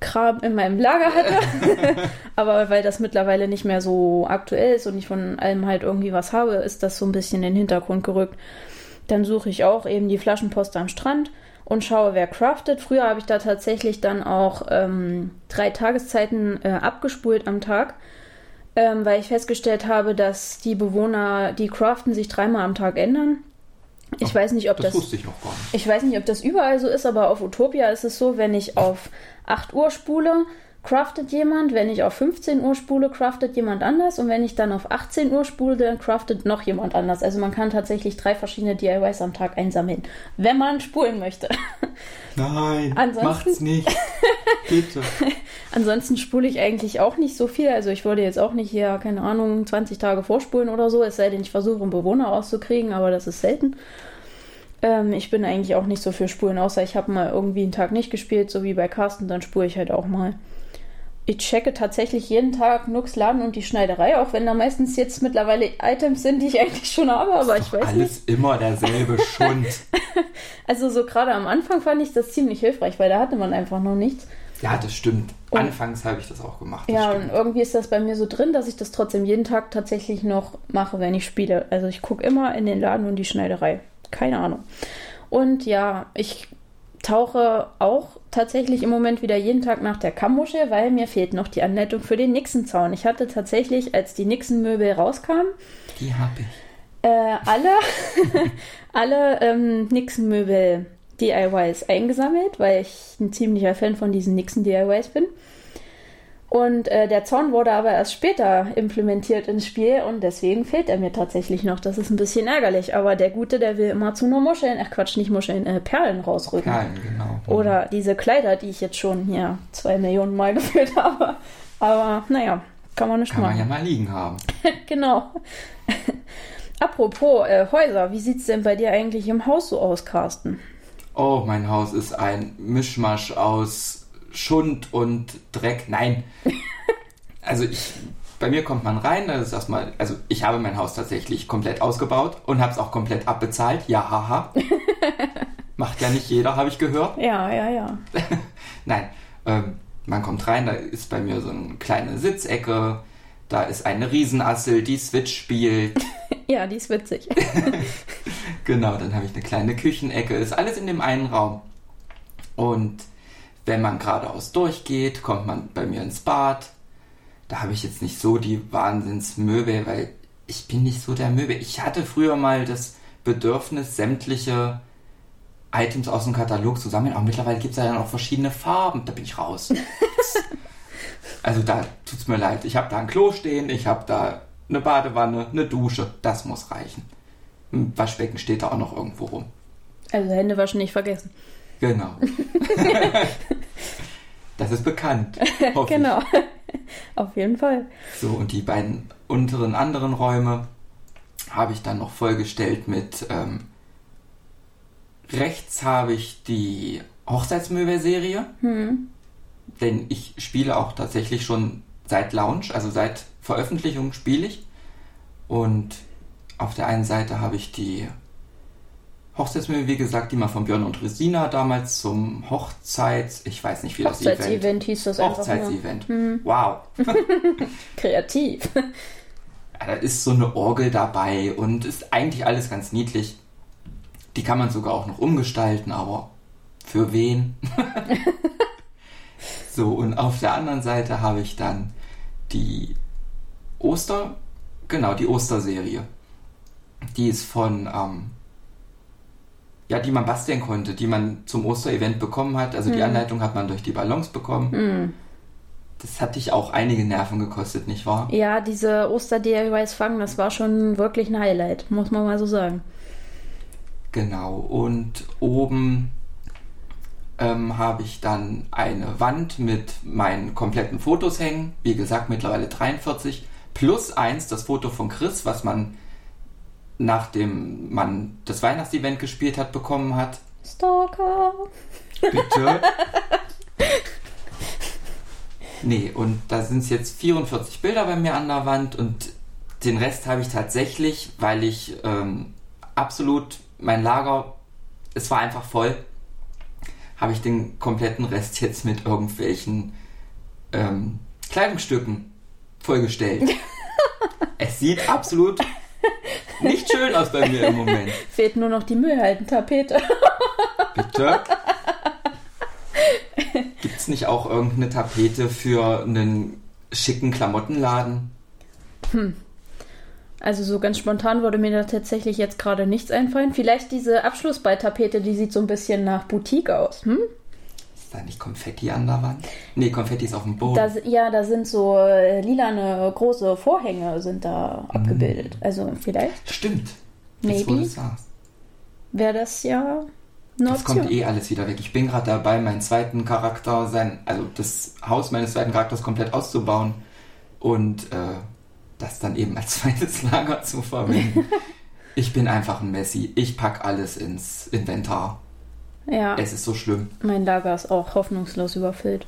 Kram in meinem Lager hatte. Aber weil das mittlerweile nicht mehr so aktuell ist und ich von allem halt irgendwie was habe, ist das so ein bisschen in den Hintergrund gerückt. Dann suche ich auch eben die Flaschenpost am Strand und schaue, wer craftet. Früher habe ich da tatsächlich dann auch ähm, drei Tageszeiten äh, abgespult am Tag, ähm, weil ich festgestellt habe, dass die Bewohner, die craften, sich dreimal am Tag ändern. Ich Ach, weiß nicht, ob das. Das wusste ich noch gar nicht. Ich weiß nicht, ob das überall so ist, aber auf Utopia ist es so, wenn ich auf 8 Uhr spule, craftet jemand, wenn ich auf 15 Uhr spule, craftet jemand anders und wenn ich dann auf 18 Uhr spule, dann craftet noch jemand anders. Also man kann tatsächlich drei verschiedene DIYs am Tag einsammeln, wenn man spulen möchte. Nein, Ansonsten, macht's nicht. Bitte. Ansonsten spule ich eigentlich auch nicht so viel. Also ich würde jetzt auch nicht hier, keine Ahnung, 20 Tage vorspulen oder so, es sei denn, ich versuche einen Bewohner auszukriegen, aber das ist selten. Ähm, ich bin eigentlich auch nicht so für Spulen, außer ich habe mal irgendwie einen Tag nicht gespielt, so wie bei Carsten, dann spule ich halt auch mal ich checke tatsächlich jeden Tag Nux Laden und die Schneiderei, auch wenn da meistens jetzt mittlerweile Items sind, die ich eigentlich schon habe, aber ich weiß alles nicht. Alles immer derselbe Schund. also so gerade am Anfang fand ich das ziemlich hilfreich, weil da hatte man einfach noch nichts. Ja, das stimmt. Und, Anfangs habe ich das auch gemacht. Das ja, stimmt. und irgendwie ist das bei mir so drin, dass ich das trotzdem jeden Tag tatsächlich noch mache, wenn ich spiele. Also ich gucke immer in den Laden und die Schneiderei. Keine Ahnung. Und ja, ich tauche auch tatsächlich im Moment wieder jeden Tag nach der Kammmuschel, weil mir fehlt noch die Anleitung für den Nixon-Zaun. Ich hatte tatsächlich, als die Nixon-Möbel rauskamen, die habe ich. Äh, alle alle ähm, Nixon-Möbel DIYs eingesammelt, weil ich ein ziemlicher Fan von diesen Nixon DIYs bin. Und äh, der Zorn wurde aber erst später implementiert ins Spiel und deswegen fehlt er mir tatsächlich noch. Das ist ein bisschen ärgerlich. Aber der Gute, der will immer zu nur Muscheln, ach Quatsch, nicht Muscheln, äh, Perlen rausrücken. Perlen, genau. Oder diese Kleider, die ich jetzt schon hier zwei Millionen Mal gefühlt habe. Aber naja, kann man nicht kann machen. Kann man ja mal liegen haben. genau. Apropos äh, Häuser, wie sieht es denn bei dir eigentlich im Haus so aus, Carsten? Oh, mein Haus ist ein Mischmasch aus Schund und Dreck. Nein. Also ich, bei mir kommt man rein, das ist erstmal, also ich habe mein Haus tatsächlich komplett ausgebaut und habe es auch komplett abbezahlt. Ja, haha. Macht ja nicht jeder, habe ich gehört. Ja, ja, ja. Nein, ähm, man kommt rein, da ist bei mir so eine kleine Sitzecke, da ist eine Riesenassel, die Switch spielt. ja, die ist witzig. genau, dann habe ich eine kleine Küchenecke, ist alles in dem einen Raum. Und wenn man geradeaus durchgeht, kommt man bei mir ins Bad. Da habe ich jetzt nicht so die Wahnsinnsmöbel, weil ich bin nicht so der Möbel. Ich hatte früher mal das Bedürfnis, sämtliche Items aus dem Katalog zu sammeln, aber mittlerweile gibt es ja dann auch verschiedene Farben. Da bin ich raus. also da tut es mir leid. Ich habe da ein Klo stehen, ich habe da eine Badewanne, eine Dusche. Das muss reichen. Ein Waschbecken steht da auch noch irgendwo rum. Also Hände waschen nicht vergessen. Genau. das ist bekannt. genau. Auf jeden Fall. So, und die beiden unteren anderen Räume habe ich dann noch vollgestellt mit ähm, rechts habe ich die Hochzeitsmöwe-Serie. Hm. Denn ich spiele auch tatsächlich schon seit Launch, also seit Veröffentlichung spiele ich. Und auf der einen Seite habe ich die Hochzeitsmöwe, wie gesagt, die mal von Björn und Resina damals zum Hochzeits... Ich weiß nicht, wie das Event... Hochzeitsevent hieß das einfach Hochzeitsevent. Hm. Wow. Kreativ. da ist so eine Orgel dabei und ist eigentlich alles ganz niedlich. Die kann man sogar auch noch umgestalten, aber für wen? so, und auf der anderen Seite habe ich dann die Oster, genau, die Osterserie. Die ist von, ähm, ja, die man basteln konnte, die man zum Osterevent bekommen hat. Also hm. die Anleitung hat man durch die Ballons bekommen. Hm. Das hat dich auch einige Nerven gekostet, nicht wahr? Ja, diese Oster-DIYs fangen, das war schon wirklich ein Highlight, muss man mal so sagen. Genau, und oben ähm, habe ich dann eine Wand mit meinen kompletten Fotos hängen. Wie gesagt, mittlerweile 43. Plus eins, das Foto von Chris, was man nachdem man das Weihnachtsevent gespielt hat, bekommen hat. Stalker! Bitte? nee, und da sind es jetzt 44 Bilder bei mir an der Wand und den Rest habe ich tatsächlich, weil ich ähm, absolut mein Lager, es war einfach voll habe ich den kompletten Rest jetzt mit irgendwelchen ähm, Kleidungsstücken vollgestellt. es sieht absolut nicht schön aus bei mir im Moment. Fehlt nur noch die Müllhaltentapete. Bitte? Gibt es nicht auch irgendeine Tapete für einen schicken Klamottenladen? Hm. Also so ganz spontan würde mir da tatsächlich jetzt gerade nichts einfallen. Vielleicht diese Abschlussballtapete, die sieht so ein bisschen nach Boutique aus. Hm? Ist da nicht Konfetti an der Wand? Nee, Konfetti ist auf dem Boden. Da, ja, da sind so äh, lilane große Vorhänge sind da mm. abgebildet. Also vielleicht. Stimmt. Maybe. Wäre das ja eine Das kommt eh alles wieder weg. Ich bin gerade dabei, meinen zweiten Charakter, sein, also das Haus meines zweiten Charakters komplett auszubauen. Und äh, das dann eben als zweites Lager zu verwenden. ich bin einfach ein Messi. Ich packe alles ins Inventar. Ja. Es ist so schlimm. Mein Lager ist auch hoffnungslos überfüllt.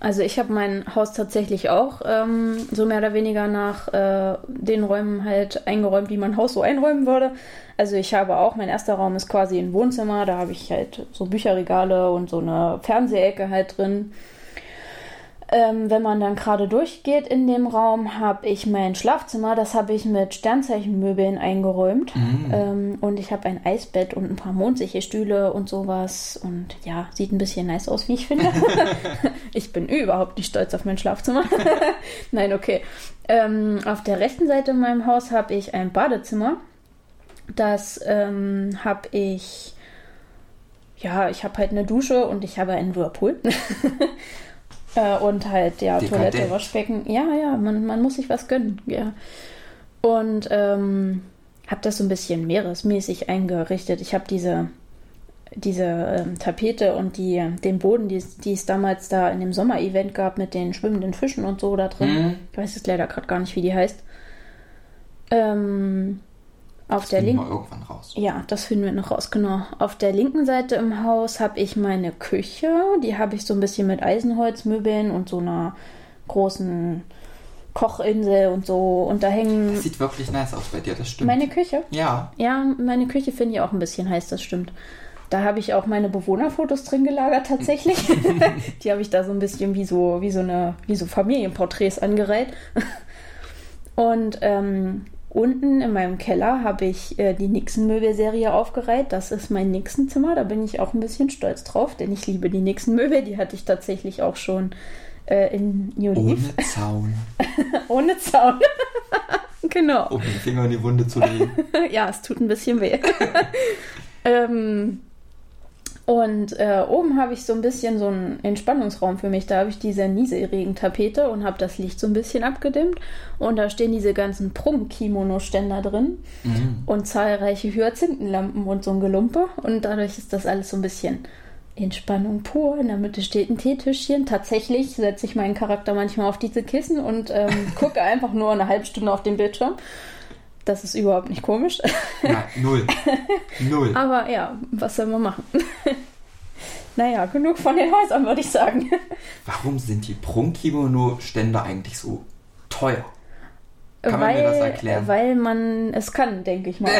Also ich habe mein Haus tatsächlich auch ähm, so mehr oder weniger nach äh, den Räumen halt eingeräumt, wie mein Haus so einräumen würde. Also ich habe auch, mein erster Raum ist quasi ein Wohnzimmer, da habe ich halt so Bücherregale und so eine Fernsehecke halt drin. Ähm, wenn man dann gerade durchgeht in dem Raum, habe ich mein Schlafzimmer, das habe ich mit Sternzeichenmöbeln eingeräumt. Mhm. Ähm, und ich habe ein Eisbett und ein paar Mondsicherstühle und sowas. Und ja, sieht ein bisschen nice aus, wie ich finde. ich bin überhaupt nicht stolz auf mein Schlafzimmer. Nein, okay. Ähm, auf der rechten Seite in meinem Haus habe ich ein Badezimmer. Das ähm, habe ich ja, ich habe halt eine Dusche und ich habe einen Whirlpool. Äh, und halt, ja, Dekadent. Toilette, Waschbecken. Ja, ja, man, man muss sich was gönnen, ja. Und ähm, habe das so ein bisschen meeresmäßig eingerichtet. Ich habe diese, diese ähm, Tapete und die, den Boden, die, die es damals da in dem Sommer-Event gab mit den schwimmenden Fischen und so da drin. Mhm. Ich weiß jetzt leider gerade gar nicht, wie die heißt. Ähm, auf das der linken. irgendwann raus. Ja, das finden wir noch raus, genau. Auf der linken Seite im Haus habe ich meine Küche. Die habe ich so ein bisschen mit Eisenholzmöbeln und so einer großen Kochinsel und so. Und da hängen. Das sieht wirklich nice aus bei dir, das stimmt. Meine Küche? Ja. Ja, meine Küche finde ich auch ein bisschen heiß, das stimmt. Da habe ich auch meine Bewohnerfotos drin gelagert tatsächlich. die habe ich da so ein bisschen wie so, wie so eine, wie so Familienporträts angereiht. Und ähm, Unten in meinem Keller habe ich äh, die Nixon-Möbel-Serie aufgereiht. Das ist mein Nixon-Zimmer. Da bin ich auch ein bisschen stolz drauf, denn ich liebe die Nixon-Möbel. Die hatte ich tatsächlich auch schon äh, in New Leaf. Ohne Zaun. Ohne Zaun. genau. Um den Finger in die Wunde zu legen. ja, es tut ein bisschen weh. ähm, und äh, oben habe ich so ein bisschen so einen Entspannungsraum für mich. Da habe ich diese Nieselregentapete und habe das Licht so ein bisschen abgedimmt. Und da stehen diese ganzen Prum-Kimono-Ständer drin mhm. und zahlreiche Hyazinthenlampen und so ein Gelumpe. Und dadurch ist das alles so ein bisschen Entspannung pur. In der Mitte steht ein Teetischchen. Tatsächlich setze ich meinen Charakter manchmal auf diese Kissen und ähm, gucke einfach nur eine halbe Stunde auf den Bildschirm. Das ist überhaupt nicht komisch. Nein, null. Null. Aber ja, was soll man machen? naja, genug von den Häusern, würde ich sagen. Warum sind die Prunkkimono-Ständer eigentlich so teuer? Kann weil, man mir das erklären? Weil man es kann, denke ich mal.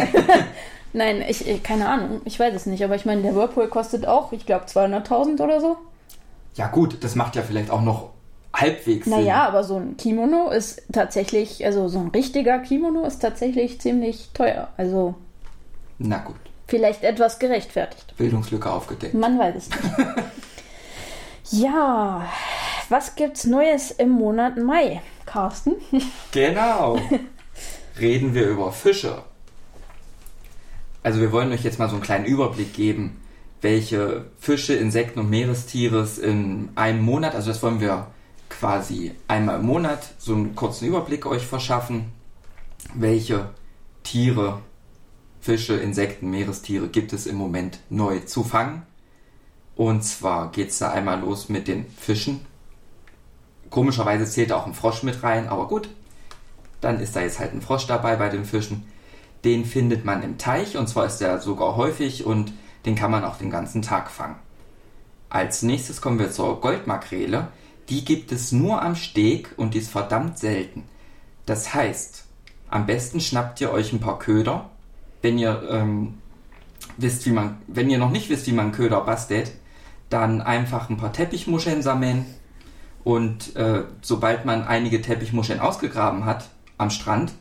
Nein, ich, ich- keine Ahnung, ich weiß es nicht. Aber ich meine, der Whirlpool kostet auch, ich glaube, 200.000 oder so. Ja gut, das macht ja vielleicht auch noch halbwegs Sinn. Naja, aber so ein Kimono ist tatsächlich, also so ein richtiger Kimono ist tatsächlich ziemlich teuer. Also Na gut, vielleicht etwas gerechtfertigt. Bildungslücke aufgedeckt. Man weiß es nicht. ja, was gibt's Neues im Monat Mai, Carsten? Genau. Reden wir über Fische. Also wir wollen euch jetzt mal so einen kleinen Überblick geben, welche Fische, Insekten und Meerestiere es in einem Monat, also das wollen wir quasi einmal im Monat so einen kurzen Überblick euch verschaffen, welche Tiere, Fische, Insekten, Meerestiere gibt es im Moment neu zu fangen. Und zwar geht es da einmal los mit den Fischen. Komischerweise zählt auch ein Frosch mit rein, aber gut, dann ist da jetzt halt ein Frosch dabei bei den Fischen. Den findet man im Teich und zwar ist der sogar häufig und den kann man auch den ganzen Tag fangen. Als nächstes kommen wir zur Goldmakrele. Die gibt es nur am Steg und ist verdammt selten. Das heißt, am besten schnappt ihr euch ein paar Köder. Wenn ihr ähm, wisst, wie man, wenn ihr noch nicht wisst, wie man Köder bastelt, dann einfach ein paar Teppichmuscheln sammeln und äh, sobald man einige Teppichmuscheln ausgegraben hat am Strand,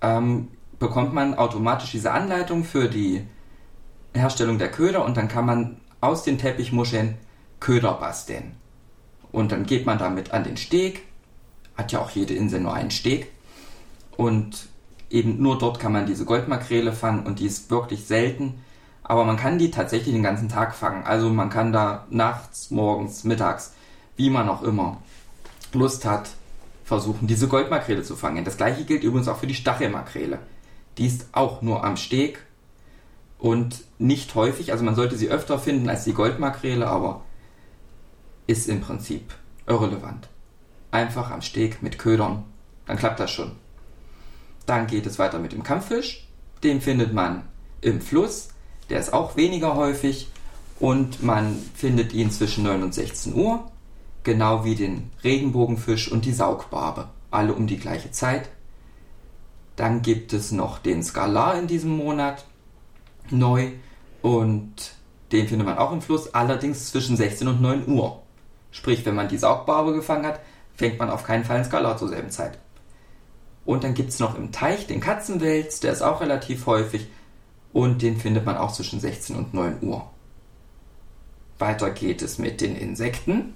ähm, bekommt man automatisch diese Anleitung für die Herstellung der Köder und dann kann man aus den Teppichmuscheln Köder basteln. Und dann geht man damit an den Steg, hat ja auch jede Insel nur einen Steg und eben nur dort kann man diese Goldmakrele fangen und die ist wirklich selten, aber man kann die tatsächlich den ganzen Tag fangen. Also man kann da nachts, morgens, mittags, wie man auch immer Lust hat, versuchen, diese Goldmakrele zu fangen. Das gleiche gilt übrigens auch für die Stachelmakrele. Die ist auch nur am Steg und nicht häufig, also man sollte sie öfter finden als die Goldmakrele, aber ist im Prinzip irrelevant. Einfach am Steg mit Ködern, dann klappt das schon. Dann geht es weiter mit dem Kampffisch. Den findet man im Fluss. Der ist auch weniger häufig und man findet ihn zwischen 9 und 16 Uhr. Genau wie den Regenbogenfisch und die Saugbarbe. Alle um die gleiche Zeit. Dann gibt es noch den Skalar in diesem Monat neu und den findet man auch im Fluss, allerdings zwischen 16 und 9 Uhr. Sprich, wenn man die Saugbarbe gefangen hat, fängt man auf keinen Fall einen Skalar zur selben Zeit. Und dann gibt es noch im Teich den Katzenwels, der ist auch relativ häufig und den findet man auch zwischen 16 und 9 Uhr. Weiter geht es mit den Insekten.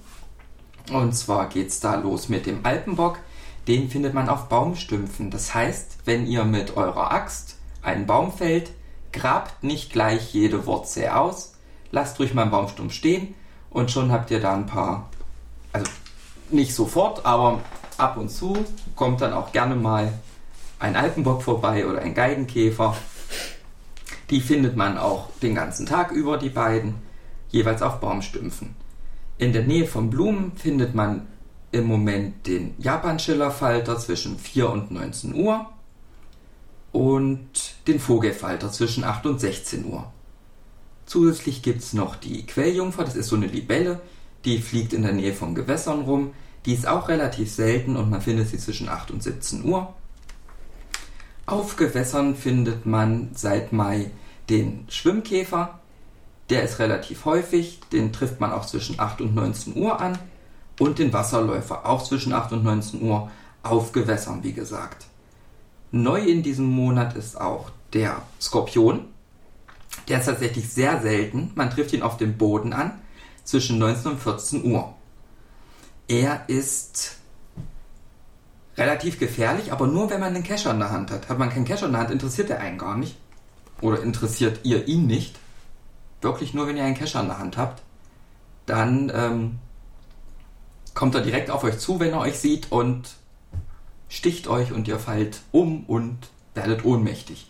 Und zwar geht es da los mit dem Alpenbock. Den findet man auf Baumstümpfen. Das heißt, wenn ihr mit eurer Axt einen Baum fällt, grabt nicht gleich jede Wurzel aus, lasst ruhig mal einen Baumstumpf stehen und schon habt ihr da ein paar, also nicht sofort, aber ab und zu kommt dann auch gerne mal ein Alpenbock vorbei oder ein Geigenkäfer. Die findet man auch den ganzen Tag über, die beiden, jeweils auf Baumstümpfen. In der Nähe von Blumen findet man im Moment den Japan-Schillerfalter zwischen 4 und 19 Uhr und den Vogelfalter zwischen 8 und 16 Uhr. Zusätzlich gibt es noch die Quelljungfer, das ist so eine Libelle, die fliegt in der Nähe von Gewässern rum. Die ist auch relativ selten und man findet sie zwischen 8 und 17 Uhr. Auf Gewässern findet man seit Mai den Schwimmkäfer. Der ist relativ häufig, den trifft man auch zwischen 8 und 19 Uhr an. Und den Wasserläufer auch zwischen 8 und 19 Uhr auf Gewässern, wie gesagt. Neu in diesem Monat ist auch der Skorpion. Der ist tatsächlich sehr selten. Man trifft ihn auf dem Boden an zwischen 19 und 14 Uhr. Er ist relativ gefährlich, aber nur wenn man einen Kescher in der Hand hat. Hat man keinen Kescher in der Hand, interessiert er einen gar nicht. Oder interessiert ihr ihn nicht. Wirklich nur, wenn ihr einen Kescher in der Hand habt. Dann ähm, kommt er direkt auf euch zu, wenn er euch sieht und sticht euch und ihr fallt um und werdet ohnmächtig.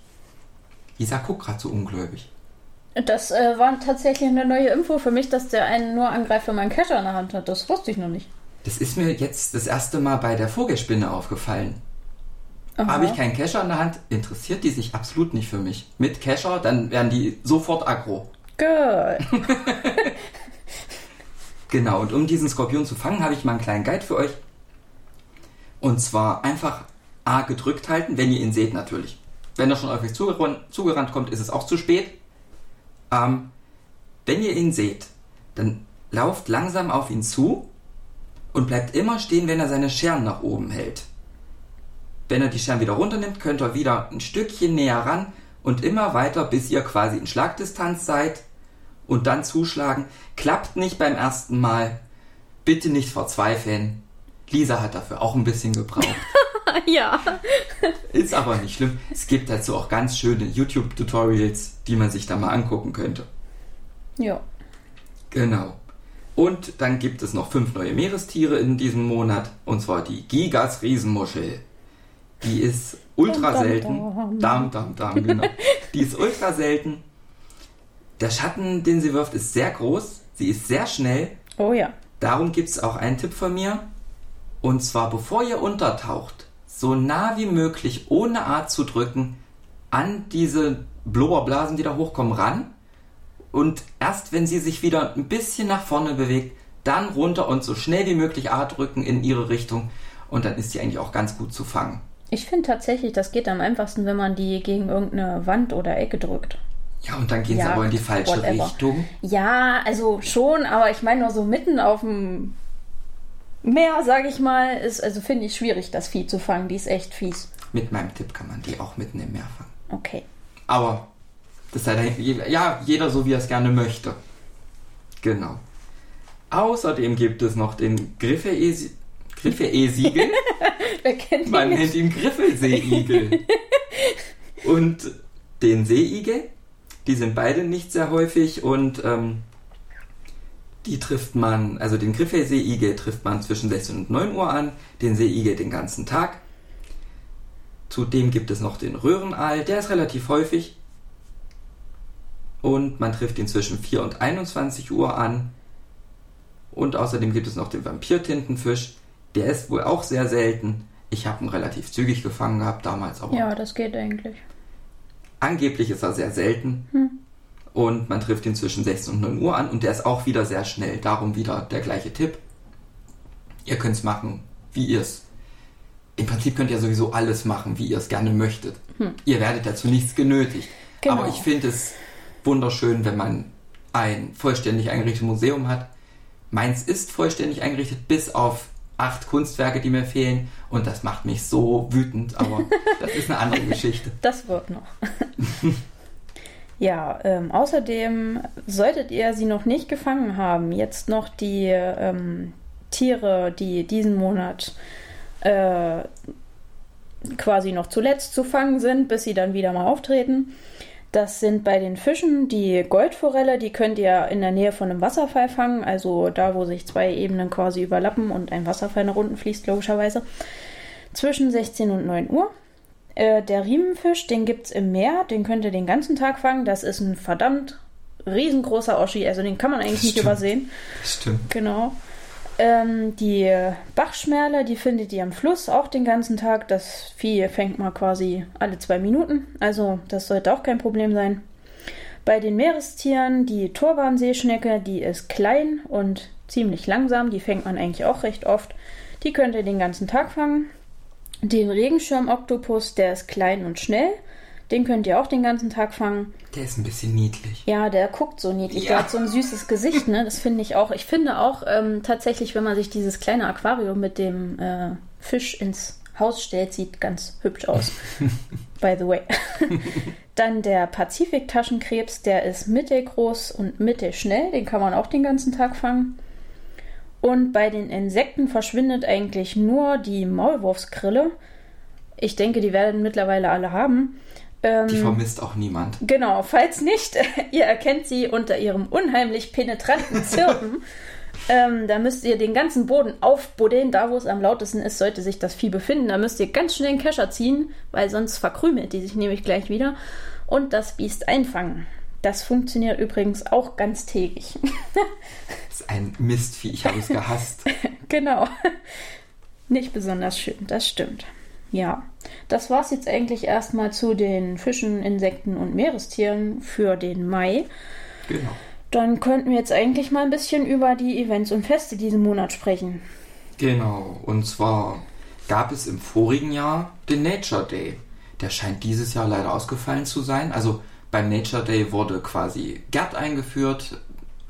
Isa guckt gerade so ungläubig. Das äh, war tatsächlich eine neue Info für mich, dass der einen nur angreift, wenn man einen Kescher in der Hand hat. Das wusste ich noch nicht. Das ist mir jetzt das erste Mal bei der Vogelspinne aufgefallen. Aha. Habe ich keinen Kescher in der Hand, interessiert die sich absolut nicht für mich. Mit Kescher, dann werden die sofort aggro. Good. Genau, und um diesen Skorpion zu fangen, habe ich mal einen kleinen Guide für euch. Und zwar einfach A gedrückt halten, wenn ihr ihn seht natürlich. Wenn er schon auf euch zugerannt, zugerannt kommt, ist es auch zu spät. Ähm, wenn ihr ihn seht, dann lauft langsam auf ihn zu und bleibt immer stehen, wenn er seine Scheren nach oben hält. Wenn er die Scheren wieder runternimmt, könnt ihr wieder ein Stückchen näher ran und immer weiter, bis ihr quasi in Schlagdistanz seid und dann zuschlagen. Klappt nicht beim ersten Mal. Bitte nicht verzweifeln. Lisa hat dafür auch ein bisschen gebraucht. ja. Ist aber nicht schlimm. Es gibt dazu auch ganz schöne YouTube-Tutorials, die man sich da mal angucken könnte. Ja. Genau. Und dann gibt es noch fünf neue Meerestiere in diesem Monat. Und zwar die Gigas Riesenmuschel. Die ist ultra dam, selten. Dam, dam, dam, genau. Die ist ultra selten. Der Schatten, den sie wirft, ist sehr groß. Sie ist sehr schnell. Oh ja. Darum gibt es auch einen Tipp von mir. Und zwar, bevor ihr untertaucht, so nah wie möglich, ohne A zu drücken, an diese Blubberblasen, die da hochkommen, ran. Und erst wenn sie sich wieder ein bisschen nach vorne bewegt, dann runter und so schnell wie möglich A drücken in ihre Richtung. Und dann ist sie eigentlich auch ganz gut zu fangen. Ich finde tatsächlich, das geht am einfachsten, wenn man die gegen irgendeine Wand oder Ecke drückt. Ja, und dann geht es Ja, aber in die falsche whatever. Richtung. Ja, also schon, aber ich meine nur so mitten auf dem Meer, sage ich mal, ist also finde ich schwierig, das Vieh zu fangen. Die ist echt fies. Mit meinem Tipp kann man die auch mitten im Meer fangen. Okay. Aber das sei dahin, ja, jeder so wie er es gerne möchte. Genau. Außerdem gibt es noch den Griffel-E- Griffel-E-Siegel. Wer kennt den Man nennt ihn Griffelseeigel. und den Seeigel. Die sind beide nicht sehr häufig und ähm, die trifft man, also den Griffelseeigel trifft man zwischen 16 und 9 Uhr an, den Seeigel den ganzen Tag. Zudem gibt es noch den Röhrenaal, der ist relativ häufig. Und man trifft ihn zwischen 4 und 21 Uhr an. Und außerdem gibt es noch den Vampirtintenfisch. Der ist wohl auch sehr selten. Ich habe ihn relativ zügig gefangen gehabt damals, aber Ja, das geht eigentlich. angeblich ist er sehr selten. Hm. Und man trifft ihn zwischen 16 und 9 Uhr an und der ist auch wieder sehr schnell. Darum wieder der gleiche Tipp. Ihr könnt es machen, wie ihr es. Im Prinzip könnt ihr sowieso alles machen, wie ihr es gerne möchtet. Ihr werdet dazu nichts genötigt. Hm. Genau. Aber ich finde es wunderschön, wenn man ein vollständig eingerichtetes Museum hat. Meins ist vollständig eingerichtet, bis auf acht Kunstwerke, die mir fehlen. Und das macht mich so wütend, aber das ist eine andere Geschichte. Das wird noch. ja, ähm, außerdem solltet ihr sie noch nicht gefangen haben, jetzt noch die ähm, Tiere, die diesen Monat äh, quasi noch zuletzt zu fangen sind, bis sie dann wieder mal auftreten. Das sind bei den Fischen die Goldforelle, die könnt ihr in der Nähe von einem Wasserfall fangen, also da, wo sich zwei Ebenen quasi überlappen und ein Wasserfall nach unten fließt, logischerweise. Zwischen 16 und 9 Uhr. Äh, der Riemenfisch, den gibt es im Meer, den könnt ihr den ganzen Tag fangen. Das ist ein verdammt riesengroßer Oschi, also den kann man eigentlich nicht Stimmt. übersehen. Stimmt. Genau. Ähm, die Bachschmerle, die findet ihr am Fluss auch den ganzen Tag. Das Vieh fängt mal quasi alle zwei Minuten. Also das sollte auch kein Problem sein. Bei den Meerestieren, die Turbanseeschnecke, die ist klein und ziemlich langsam. Die fängt man eigentlich auch recht oft. Die könnt ihr den ganzen Tag fangen. Den Regenschirmoktopus, der ist klein und schnell. Den könnt ihr auch den ganzen Tag fangen. Der ist ein bisschen niedlich. Ja, der guckt so niedlich. Ja. Der hat so ein süßes Gesicht, ne? Das finde ich auch. Ich finde auch ähm, tatsächlich, wenn man sich dieses kleine Aquarium mit dem äh, Fisch ins Haus stellt, sieht ganz hübsch aus. By the way. Dann der Pazifik-Taschenkrebs, der ist mittelgroß und mittelschnell. Den kann man auch den ganzen Tag fangen. Und bei den Insekten verschwindet eigentlich nur die Maulwurfsgrille. Ich denke, die werden mittlerweile alle haben. Ähm, Die vermisst auch niemand. Genau, falls nicht, ihr erkennt sie unter ihrem unheimlich penetranten Zirpen. ähm, da müsst ihr den ganzen Boden aufbuddeln. Da, wo es am lautesten ist, sollte sich das Vieh befinden. Da müsst ihr ganz schnell einen Kescher ziehen, weil sonst verkrümelt die sich nämlich gleich wieder. Und das Biest einfangen. Das funktioniert übrigens auch ganz täglich. ein Mistvieh, ich habe es gehasst. genau. Nicht besonders schön, das stimmt. Ja, das war es jetzt eigentlich erstmal zu den Fischen, Insekten und Meerestieren für den Mai. Genau. Dann könnten wir jetzt eigentlich mal ein bisschen über die Events und Feste diesen Monat sprechen. Genau, und zwar gab es im vorigen Jahr den Nature Day. Der scheint dieses Jahr leider ausgefallen zu sein. Also beim Nature Day wurde quasi Gerd eingeführt.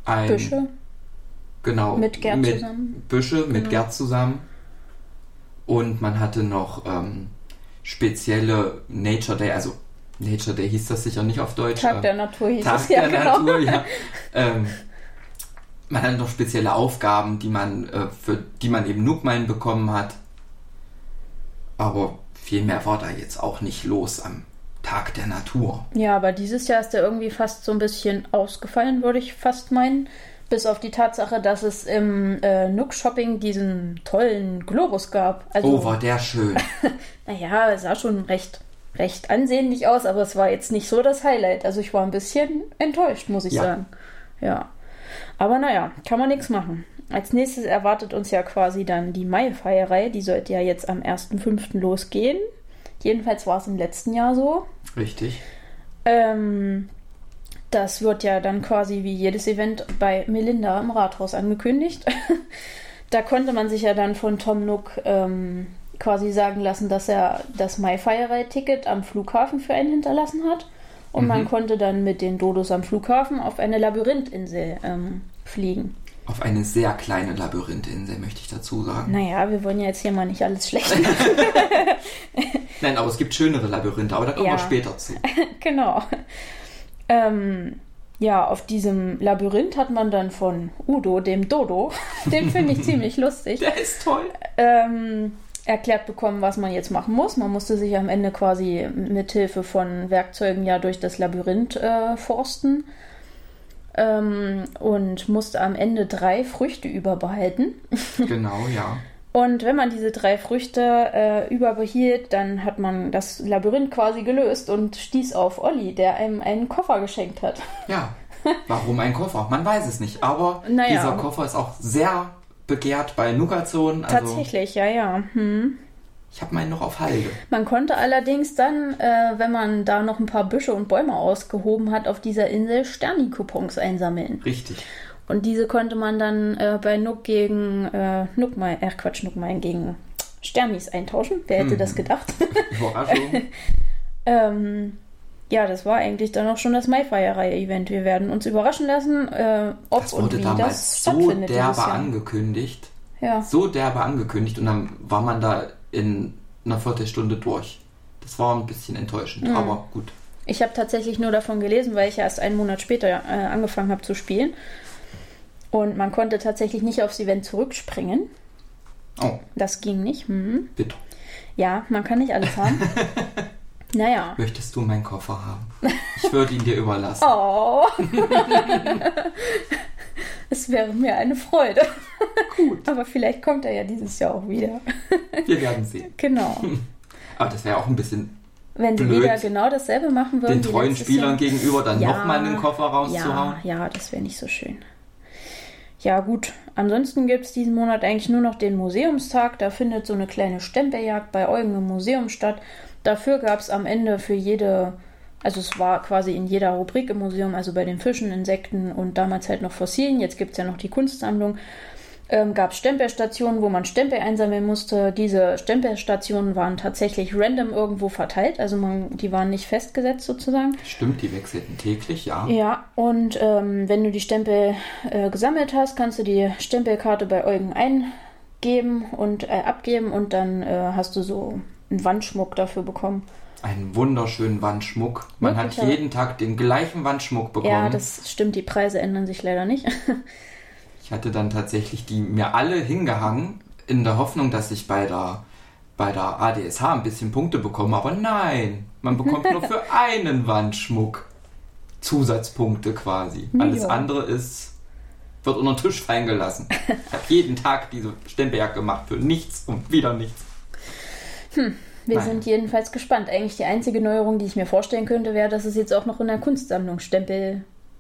Ein, Büsche. Genau. Mit Gerd mit zusammen. Büsche mit genau. Gerd zusammen. Und man hatte noch ähm, spezielle Nature Day, also Nature Day hieß das sicher nicht auf Deutsch. Tag der Natur hieß Tag es ja, der genau. Natur, ja. ähm, man hatte noch spezielle Aufgaben, die man, äh, für die man eben Nookmine bekommen hat. Aber viel mehr war da jetzt auch nicht los am Tag der Natur. Ja, aber dieses Jahr ist er irgendwie fast so ein bisschen ausgefallen, würde ich fast meinen. Bis auf die Tatsache, dass es im äh, Nook Shopping diesen tollen Globus gab. Also, oh, war der schön. naja, sah schon recht, recht ansehnlich aus, aber es war jetzt nicht so das Highlight. Also ich war ein bisschen enttäuscht, muss ich ja. sagen. Ja. Aber naja, kann man nichts machen. Als nächstes erwartet uns ja quasi dann die Mai-Feierei. Die sollte ja jetzt am 1.5. losgehen. Jedenfalls war es im letzten Jahr so. Richtig. Ähm, das wird ja dann quasi wie jedes Event bei Melinda im Rathaus angekündigt. da konnte man sich ja dann von Tom Nook ähm, quasi sagen lassen, dass er das Mai-Feierei-Ticket am Flughafen für einen hinterlassen hat. Und mhm. man konnte dann mit den Dodos am Flughafen auf eine Labyrinthinsel ähm, fliegen. Auf eine sehr kleine Labyrinthinsel, möchte ich dazu sagen. Naja, wir wollen ja jetzt hier mal nicht alles schlecht machen. Nein, aber es gibt schönere Labyrinthe, aber da kommen ja. wir später zu. genau. Ähm, ja, auf diesem Labyrinth hat man dann von Udo, dem Dodo, den finde ich ziemlich lustig. Der ist toll. Ähm, erklärt bekommen, was man jetzt machen muss. Man musste sich am Ende quasi mit Hilfe von Werkzeugen ja durch das Labyrinth äh, forsten ähm, und musste am Ende drei Früchte überbehalten. Genau, ja. Und wenn man diese drei Früchte äh, überbehielt, dann hat man das Labyrinth quasi gelöst und stieß auf Olli, der einem einen Koffer geschenkt hat. Ja. Warum ein Koffer? Man weiß es nicht. Aber naja. dieser Koffer ist auch sehr begehrt bei Nugazon. Also Tatsächlich, ja, ja. Hm. Ich habe meinen noch auf Halde. Man konnte allerdings dann, äh, wenn man da noch ein paar Büsche und Bäume ausgehoben hat, auf dieser Insel Sterni-Coupons einsammeln. Richtig. Und diese konnte man dann äh, bei Nook gegen äh, Nookmine, äh Quatsch, Nookmine gegen Sternis eintauschen. Wer hätte hm. das gedacht? Überraschung. ähm, ja, das war eigentlich dann auch schon das Maifeierei-Event. Wir werden uns überraschen lassen, äh, ob das wurde und wie damals das so derbe angekündigt. Ja. So derbe angekündigt und dann war man da in einer Viertelstunde durch. Das war ein bisschen enttäuschend, mhm. aber gut. Ich habe tatsächlich nur davon gelesen, weil ich ja erst einen Monat später äh, angefangen habe zu spielen. Und man konnte tatsächlich nicht aufs Event zurückspringen. Oh. Das ging nicht. Mhm. Bitte. Ja, man kann nicht alles haben. naja. Möchtest du meinen Koffer haben? Ich würde ihn dir überlassen. Oh. es wäre mir eine Freude. Gut. Aber vielleicht kommt er ja dieses Jahr auch wieder. Wir werden sehen. Genau. Aber das wäre auch ein bisschen wenn sie wieder genau dasselbe machen würden. Den treuen Spielern Jahr. gegenüber dann ja, nochmal einen Koffer rauszuhauen. Ja, ja, das wäre nicht so schön. Ja, gut. Ansonsten gibt es diesen Monat eigentlich nur noch den Museumstag. Da findet so eine kleine Stempeljagd bei Eugen im Museum statt. Dafür gab es am Ende für jede, also es war quasi in jeder Rubrik im Museum, also bei den Fischen, Insekten und damals halt noch Fossilien. Jetzt gibt es ja noch die Kunstsammlung ähm, gab Stempelstationen, wo man Stempel einsammeln musste. Diese Stempelstationen waren tatsächlich random irgendwo verteilt, also man, die waren nicht festgesetzt sozusagen. Stimmt, die wechselten täglich, ja. Ja, und ähm, wenn du die Stempel äh, gesammelt hast, kannst du die Stempelkarte bei Eugen eingeben und äh, abgeben und dann äh, hast du so einen Wandschmuck dafür bekommen. Einen wunderschönen Wandschmuck. Man Wirklich? hat jeden Tag den gleichen Wandschmuck bekommen. Ja, das stimmt, die Preise ändern sich leider nicht. Ich hatte dann tatsächlich die mir alle hingehangen, in der Hoffnung, dass ich bei der, bei der ADSH ein bisschen Punkte bekomme. Aber nein, man bekommt nur für einen Wandschmuck Zusatzpunkte quasi. Alles ja. andere ist wird unter den Tisch fallen gelassen. Ich habe jeden Tag diese Stempeljagd gemacht für nichts und wieder nichts. Hm, Wir Nein. sind jedenfalls gespannt. Eigentlich die einzige Neuerung, die ich mir vorstellen könnte, wäre, dass es jetzt auch noch in der Kunstsammlung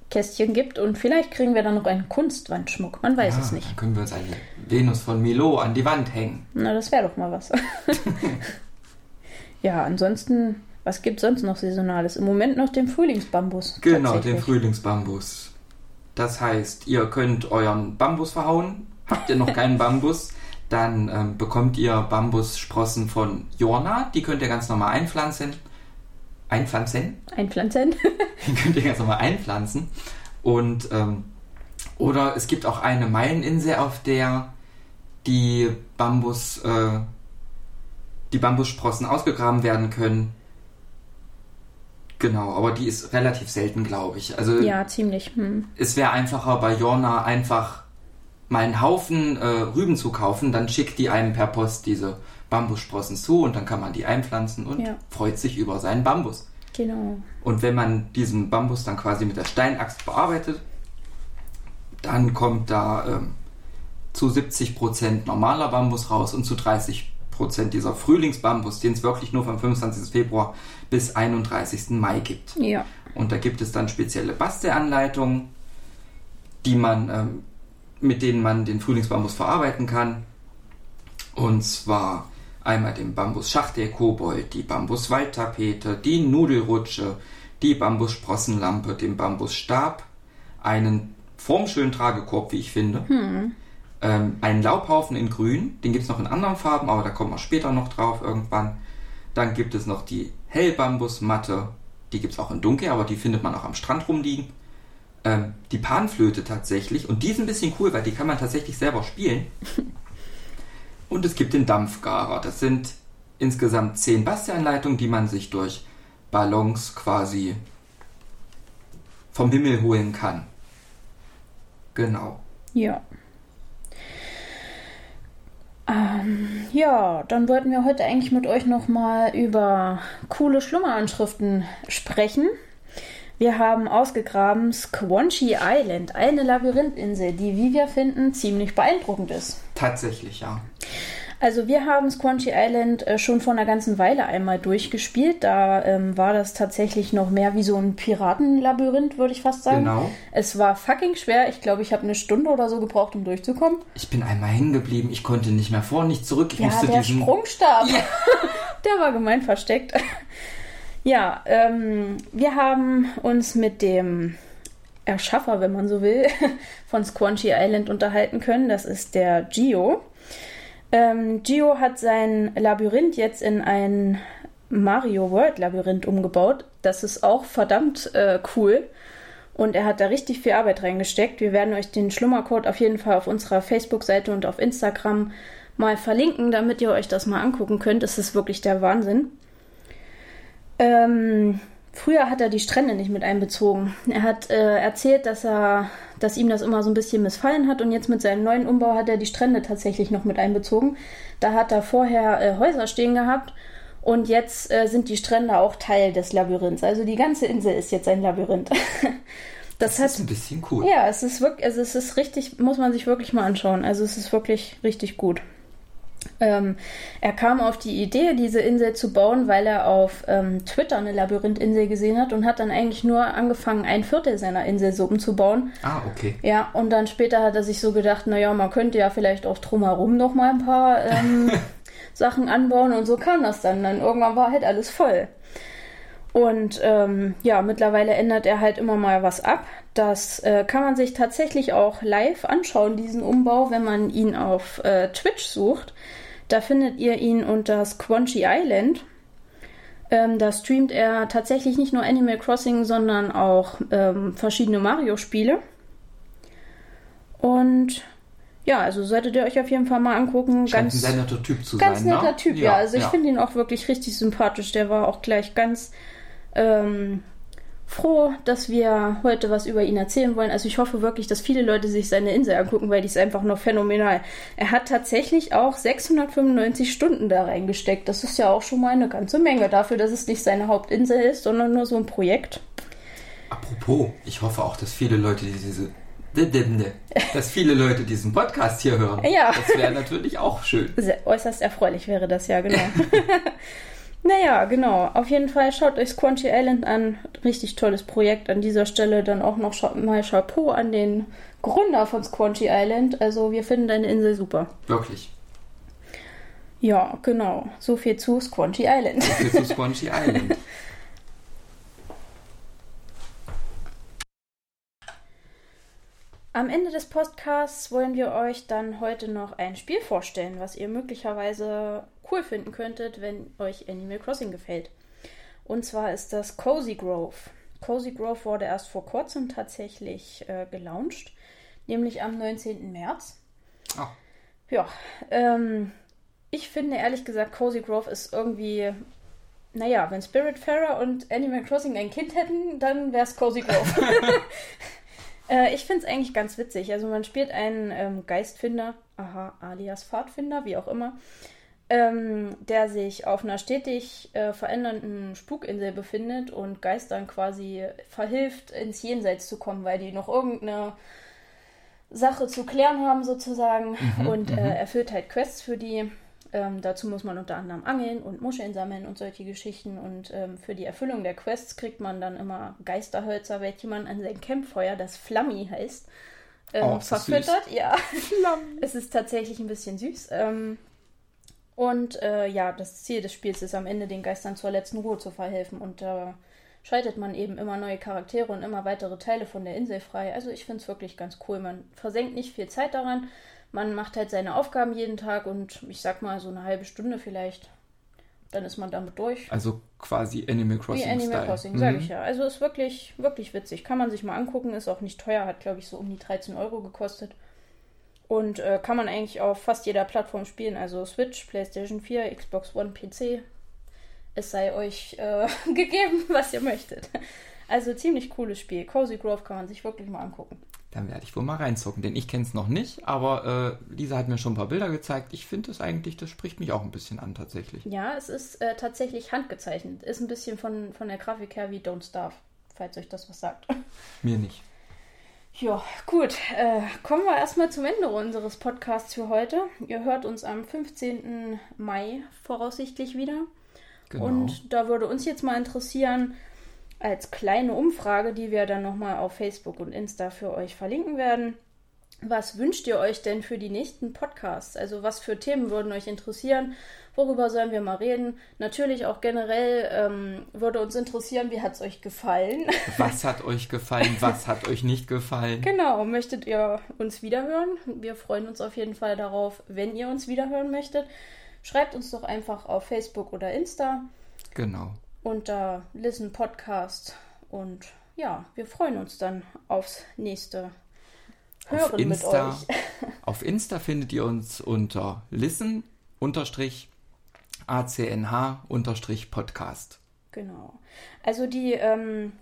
Stempelkästchen gibt und vielleicht kriegen wir dann noch einen Kunstwandschmuck. Man weiß ja, es nicht. Dann können wir uns eine Venus von Milo an die Wand hängen. Na, das wäre doch mal was. ja, ansonsten, was gibt es sonst noch Saisonales? Im Moment noch den Frühlingsbambus. Genau, den Frühlingsbambus. Das heißt, ihr könnt euren Bambus verhauen. Habt ihr noch keinen Bambus? Dann ähm, bekommt ihr Bambussprossen von Jorna. Die könnt ihr ganz normal einpflanzen. Einpflanzen? Einpflanzen. die könnt ihr ganz normal einpflanzen. Und, ähm, oder es gibt auch eine Meileninsel, auf der die Bambus, äh, die Bambussprossen ausgegraben werden können. Genau, aber die ist relativ selten, glaube ich. Also ja, ziemlich. Hm. Es wäre einfacher bei Jorna einfach mal einen Haufen äh, Rüben zu kaufen, dann schickt die einem per Post diese Bambussprossen zu und dann kann man die einpflanzen und ja. freut sich über seinen Bambus. Genau. Und wenn man diesen Bambus dann quasi mit der Steinaxt bearbeitet, dann kommt da ähm, zu 70% normaler Bambus raus und zu 30% dieser Frühlingsbambus, den es wirklich nur vom 25. Februar bis 31. Mai gibt. Ja. Und da gibt es dann spezielle Bastelanleitungen, die man ähm, mit denen man den Frühlingsbambus verarbeiten kann. Und zwar einmal den Bambusschacht der Kobold, die Bambuswaldtapete, die Nudelrutsche, die Bambussprossenlampe, den Bambusstab, einen formschönen Tragekorb, wie ich finde, hm. ähm, einen Laubhaufen in Grün, den gibt es noch in anderen Farben, aber da kommt man später noch drauf irgendwann. Dann gibt es noch die Hellbambusmatte, die gibt es auch in Dunkel, aber die findet man auch am Strand rumliegen ähm, die Panflöte tatsächlich. Und die ist ein bisschen cool, weil die kann man tatsächlich selber spielen. Und es gibt den Dampfgarer. Das sind insgesamt zehn Bastianleitungen, die man sich durch Ballons quasi vom Himmel holen kann. Genau. Ja. Ähm, ja, dann wollten wir heute eigentlich mit euch nochmal über coole Schlummeranschriften sprechen. Wir haben ausgegraben Squanchy Island, eine Labyrinthinsel, die, wie wir finden, ziemlich beeindruckend ist. Tatsächlich, ja. Also wir haben Squanchy Island äh, schon vor einer ganzen Weile einmal durchgespielt. Da ähm, war das tatsächlich noch mehr wie so ein Piratenlabyrinth, würde ich fast sagen. Genau. Es war fucking schwer. Ich glaube, ich habe eine Stunde oder so gebraucht, um durchzukommen. Ich bin einmal hängen geblieben. Ich konnte nicht mehr vor, nicht zurück. Ich ja, musste der diesen... Sprungstab. Ja. der war gemein versteckt. Ja, ähm, wir haben uns mit dem Erschaffer, wenn man so will, von Squanchy Island unterhalten können. Das ist der Gio. Ähm, Gio hat sein Labyrinth jetzt in ein Mario World Labyrinth umgebaut. Das ist auch verdammt äh, cool. Und er hat da richtig viel Arbeit reingesteckt. Wir werden euch den Schlummercode auf jeden Fall auf unserer Facebook-Seite und auf Instagram mal verlinken, damit ihr euch das mal angucken könnt. Es ist wirklich der Wahnsinn. Ähm, früher hat er die Strände nicht mit einbezogen. Er hat äh, erzählt, dass er, dass ihm das immer so ein bisschen missfallen hat und jetzt mit seinem neuen Umbau hat er die Strände tatsächlich noch mit einbezogen. Da hat er vorher äh, Häuser stehen gehabt und jetzt äh, sind die Strände auch Teil des Labyrinths. Also die ganze Insel ist jetzt ein Labyrinth. Das, das hat, ist ein bisschen cool. Ja, es ist wirklich, also es ist richtig, muss man sich wirklich mal anschauen. Also es ist wirklich richtig gut. Ähm, er kam auf die Idee, diese Insel zu bauen, weil er auf ähm, Twitter eine Labyrinthinsel gesehen hat und hat dann eigentlich nur angefangen, ein Viertel seiner Insel so umzubauen. Ah, okay. Ja, und dann später hat er sich so gedacht, naja, man könnte ja vielleicht auch drumherum noch mal ein paar ähm, Sachen anbauen und so kam das dann. Dann irgendwann war halt alles voll. Und ähm, ja, mittlerweile ändert er halt immer mal was ab. Das äh, kann man sich tatsächlich auch live anschauen, diesen Umbau, wenn man ihn auf äh, Twitch sucht. Da findet ihr ihn unter Squanchy Island. Ähm, da streamt er tatsächlich nicht nur Animal Crossing, sondern auch ähm, verschiedene Mario-Spiele. Und ja, also solltet ihr euch auf jeden Fall mal angucken. Scheint ganz, ein sehr netter Typ zu ganz sein. Ganz netter ne? Typ, ja. ja. Also ich ja. finde ihn auch wirklich richtig sympathisch. Der war auch gleich ganz ähm, froh, dass wir heute was über ihn erzählen wollen. Also ich hoffe wirklich, dass viele Leute sich seine Insel angucken, weil die ist einfach noch phänomenal. Er hat tatsächlich auch 695 Stunden da reingesteckt. Das ist ja auch schon mal eine ganze Menge dafür, dass es nicht seine Hauptinsel ist, sondern nur so ein Projekt. Apropos, ich hoffe auch, dass viele Leute diese dass viele Leute diesen Podcast hier hören. Ja. Das wäre natürlich auch schön. Sehr, äußerst erfreulich wäre das ja, genau. Naja, genau. Auf jeden Fall schaut euch Squanchy Island an. Richtig tolles Projekt. An dieser Stelle dann auch noch mal Chapeau an den Gründer von Squanchy Island. Also wir finden deine Insel super. Wirklich. Ja, genau. So viel zu Squanchy Island. So viel zu Squanchy Island. Am Ende des Podcasts wollen wir euch dann heute noch ein Spiel vorstellen, was ihr möglicherweise cool finden könntet, wenn euch Animal Crossing gefällt. Und zwar ist das Cozy Grove. Cozy Grove wurde erst vor kurzem tatsächlich äh, gelauncht, nämlich am 19. März. Oh. Ja, ähm, ich finde ehrlich gesagt, Cozy Grove ist irgendwie, naja, wenn Spiritfarer und Animal Crossing ein Kind hätten, dann wäre es Cozy Grove. äh, ich finde es eigentlich ganz witzig. Also man spielt einen ähm, Geistfinder, aha, alias Pfadfinder, wie auch immer, ähm, der sich auf einer stetig äh, verändernden Spukinsel befindet und Geistern quasi verhilft, ins Jenseits zu kommen, weil die noch irgendeine Sache zu klären haben sozusagen Mhm, und mhm. äh, erfüllt halt Quests für die. Ähm, dazu muss man unter anderem angeln und Muscheln sammeln und solche Geschichten. Und ähm, für die Erfüllung der Quests kriegt man dann immer Geisterhölzer, welche man an sein Campfeuer, das Flammi heißt, ähm, Oh, verfüttert. Ja, es ist tatsächlich ein bisschen süß. Ähm, und äh, ja, das Ziel des Spiels ist am Ende den Geistern zur letzten Ruhe zu verhelfen. Und da schaltet man eben immer neue Charaktere und immer weitere Teile von der Insel frei. Also ich finde es wirklich ganz cool. Man versenkt nicht viel Zeit daran. Man macht halt seine Aufgaben jeden Tag und ich sag mal so eine halbe Stunde vielleicht. Dann ist man damit durch. Also quasi Animal Crossing. Wie Animal Style. Crossing, Mhm. sag ich ja. Also ist wirklich, wirklich witzig. Kann man sich mal angucken. Ist auch nicht teuer. Hat, glaube ich, so um die 13 Euro gekostet. Und äh, kann man eigentlich auf fast jeder Plattform spielen. Also Switch, PlayStation 4, Xbox One, PC. Es sei euch äh, gegeben, was ihr möchtet. Also ziemlich cooles Spiel. Cozy Grove kann man sich wirklich mal angucken. Dann werde ich wohl mal reinzucken, denn ich kenne es noch nicht, aber äh, Lisa hat mir schon ein paar Bilder gezeigt. Ich finde es eigentlich, das spricht mich auch ein bisschen an tatsächlich. Ja, es ist äh, tatsächlich handgezeichnet. Ist ein bisschen von, von der Grafik her wie Don't Starve, falls euch das was sagt. Mir nicht. Ja, gut. Äh, kommen wir erstmal zum Ende unseres Podcasts für heute. Ihr hört uns am 15. Mai voraussichtlich wieder. Genau. Und da würde uns jetzt mal interessieren, als kleine Umfrage, die wir dann nochmal auf Facebook und Insta für euch verlinken werden. Was wünscht ihr euch denn für die nächsten Podcasts? Also was für Themen würden euch interessieren? Worüber sollen wir mal reden? Natürlich auch generell ähm, würde uns interessieren, wie hat es euch gefallen? was hat euch gefallen? Was hat euch nicht gefallen? Genau, möchtet ihr uns wiederhören? Wir freuen uns auf jeden Fall darauf, wenn ihr uns wiederhören möchtet. Schreibt uns doch einfach auf Facebook oder Insta Genau. unter Listen Podcast. Und ja, wir freuen uns dann aufs nächste Hören Auf mit Insta, euch. auf Insta findet ihr uns unter listen-acnh-podcast. Genau. Also die ähm,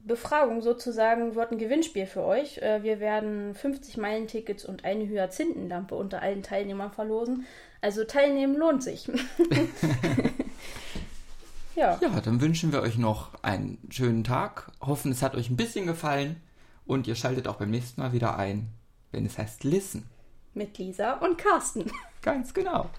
Befragung sozusagen wird ein Gewinnspiel für euch. Äh, wir werden 50 Meilen-Tickets und eine Hyazinthenlampe unter allen Teilnehmern verlosen. Also teilnehmen lohnt sich. ja. Ja, dann wünschen wir euch noch einen schönen Tag. Hoffen, es hat euch ein bisschen gefallen. Und ihr schaltet auch beim nächsten Mal wieder ein, wenn es heißt Listen. Mit Lisa und Carsten. Ganz genau.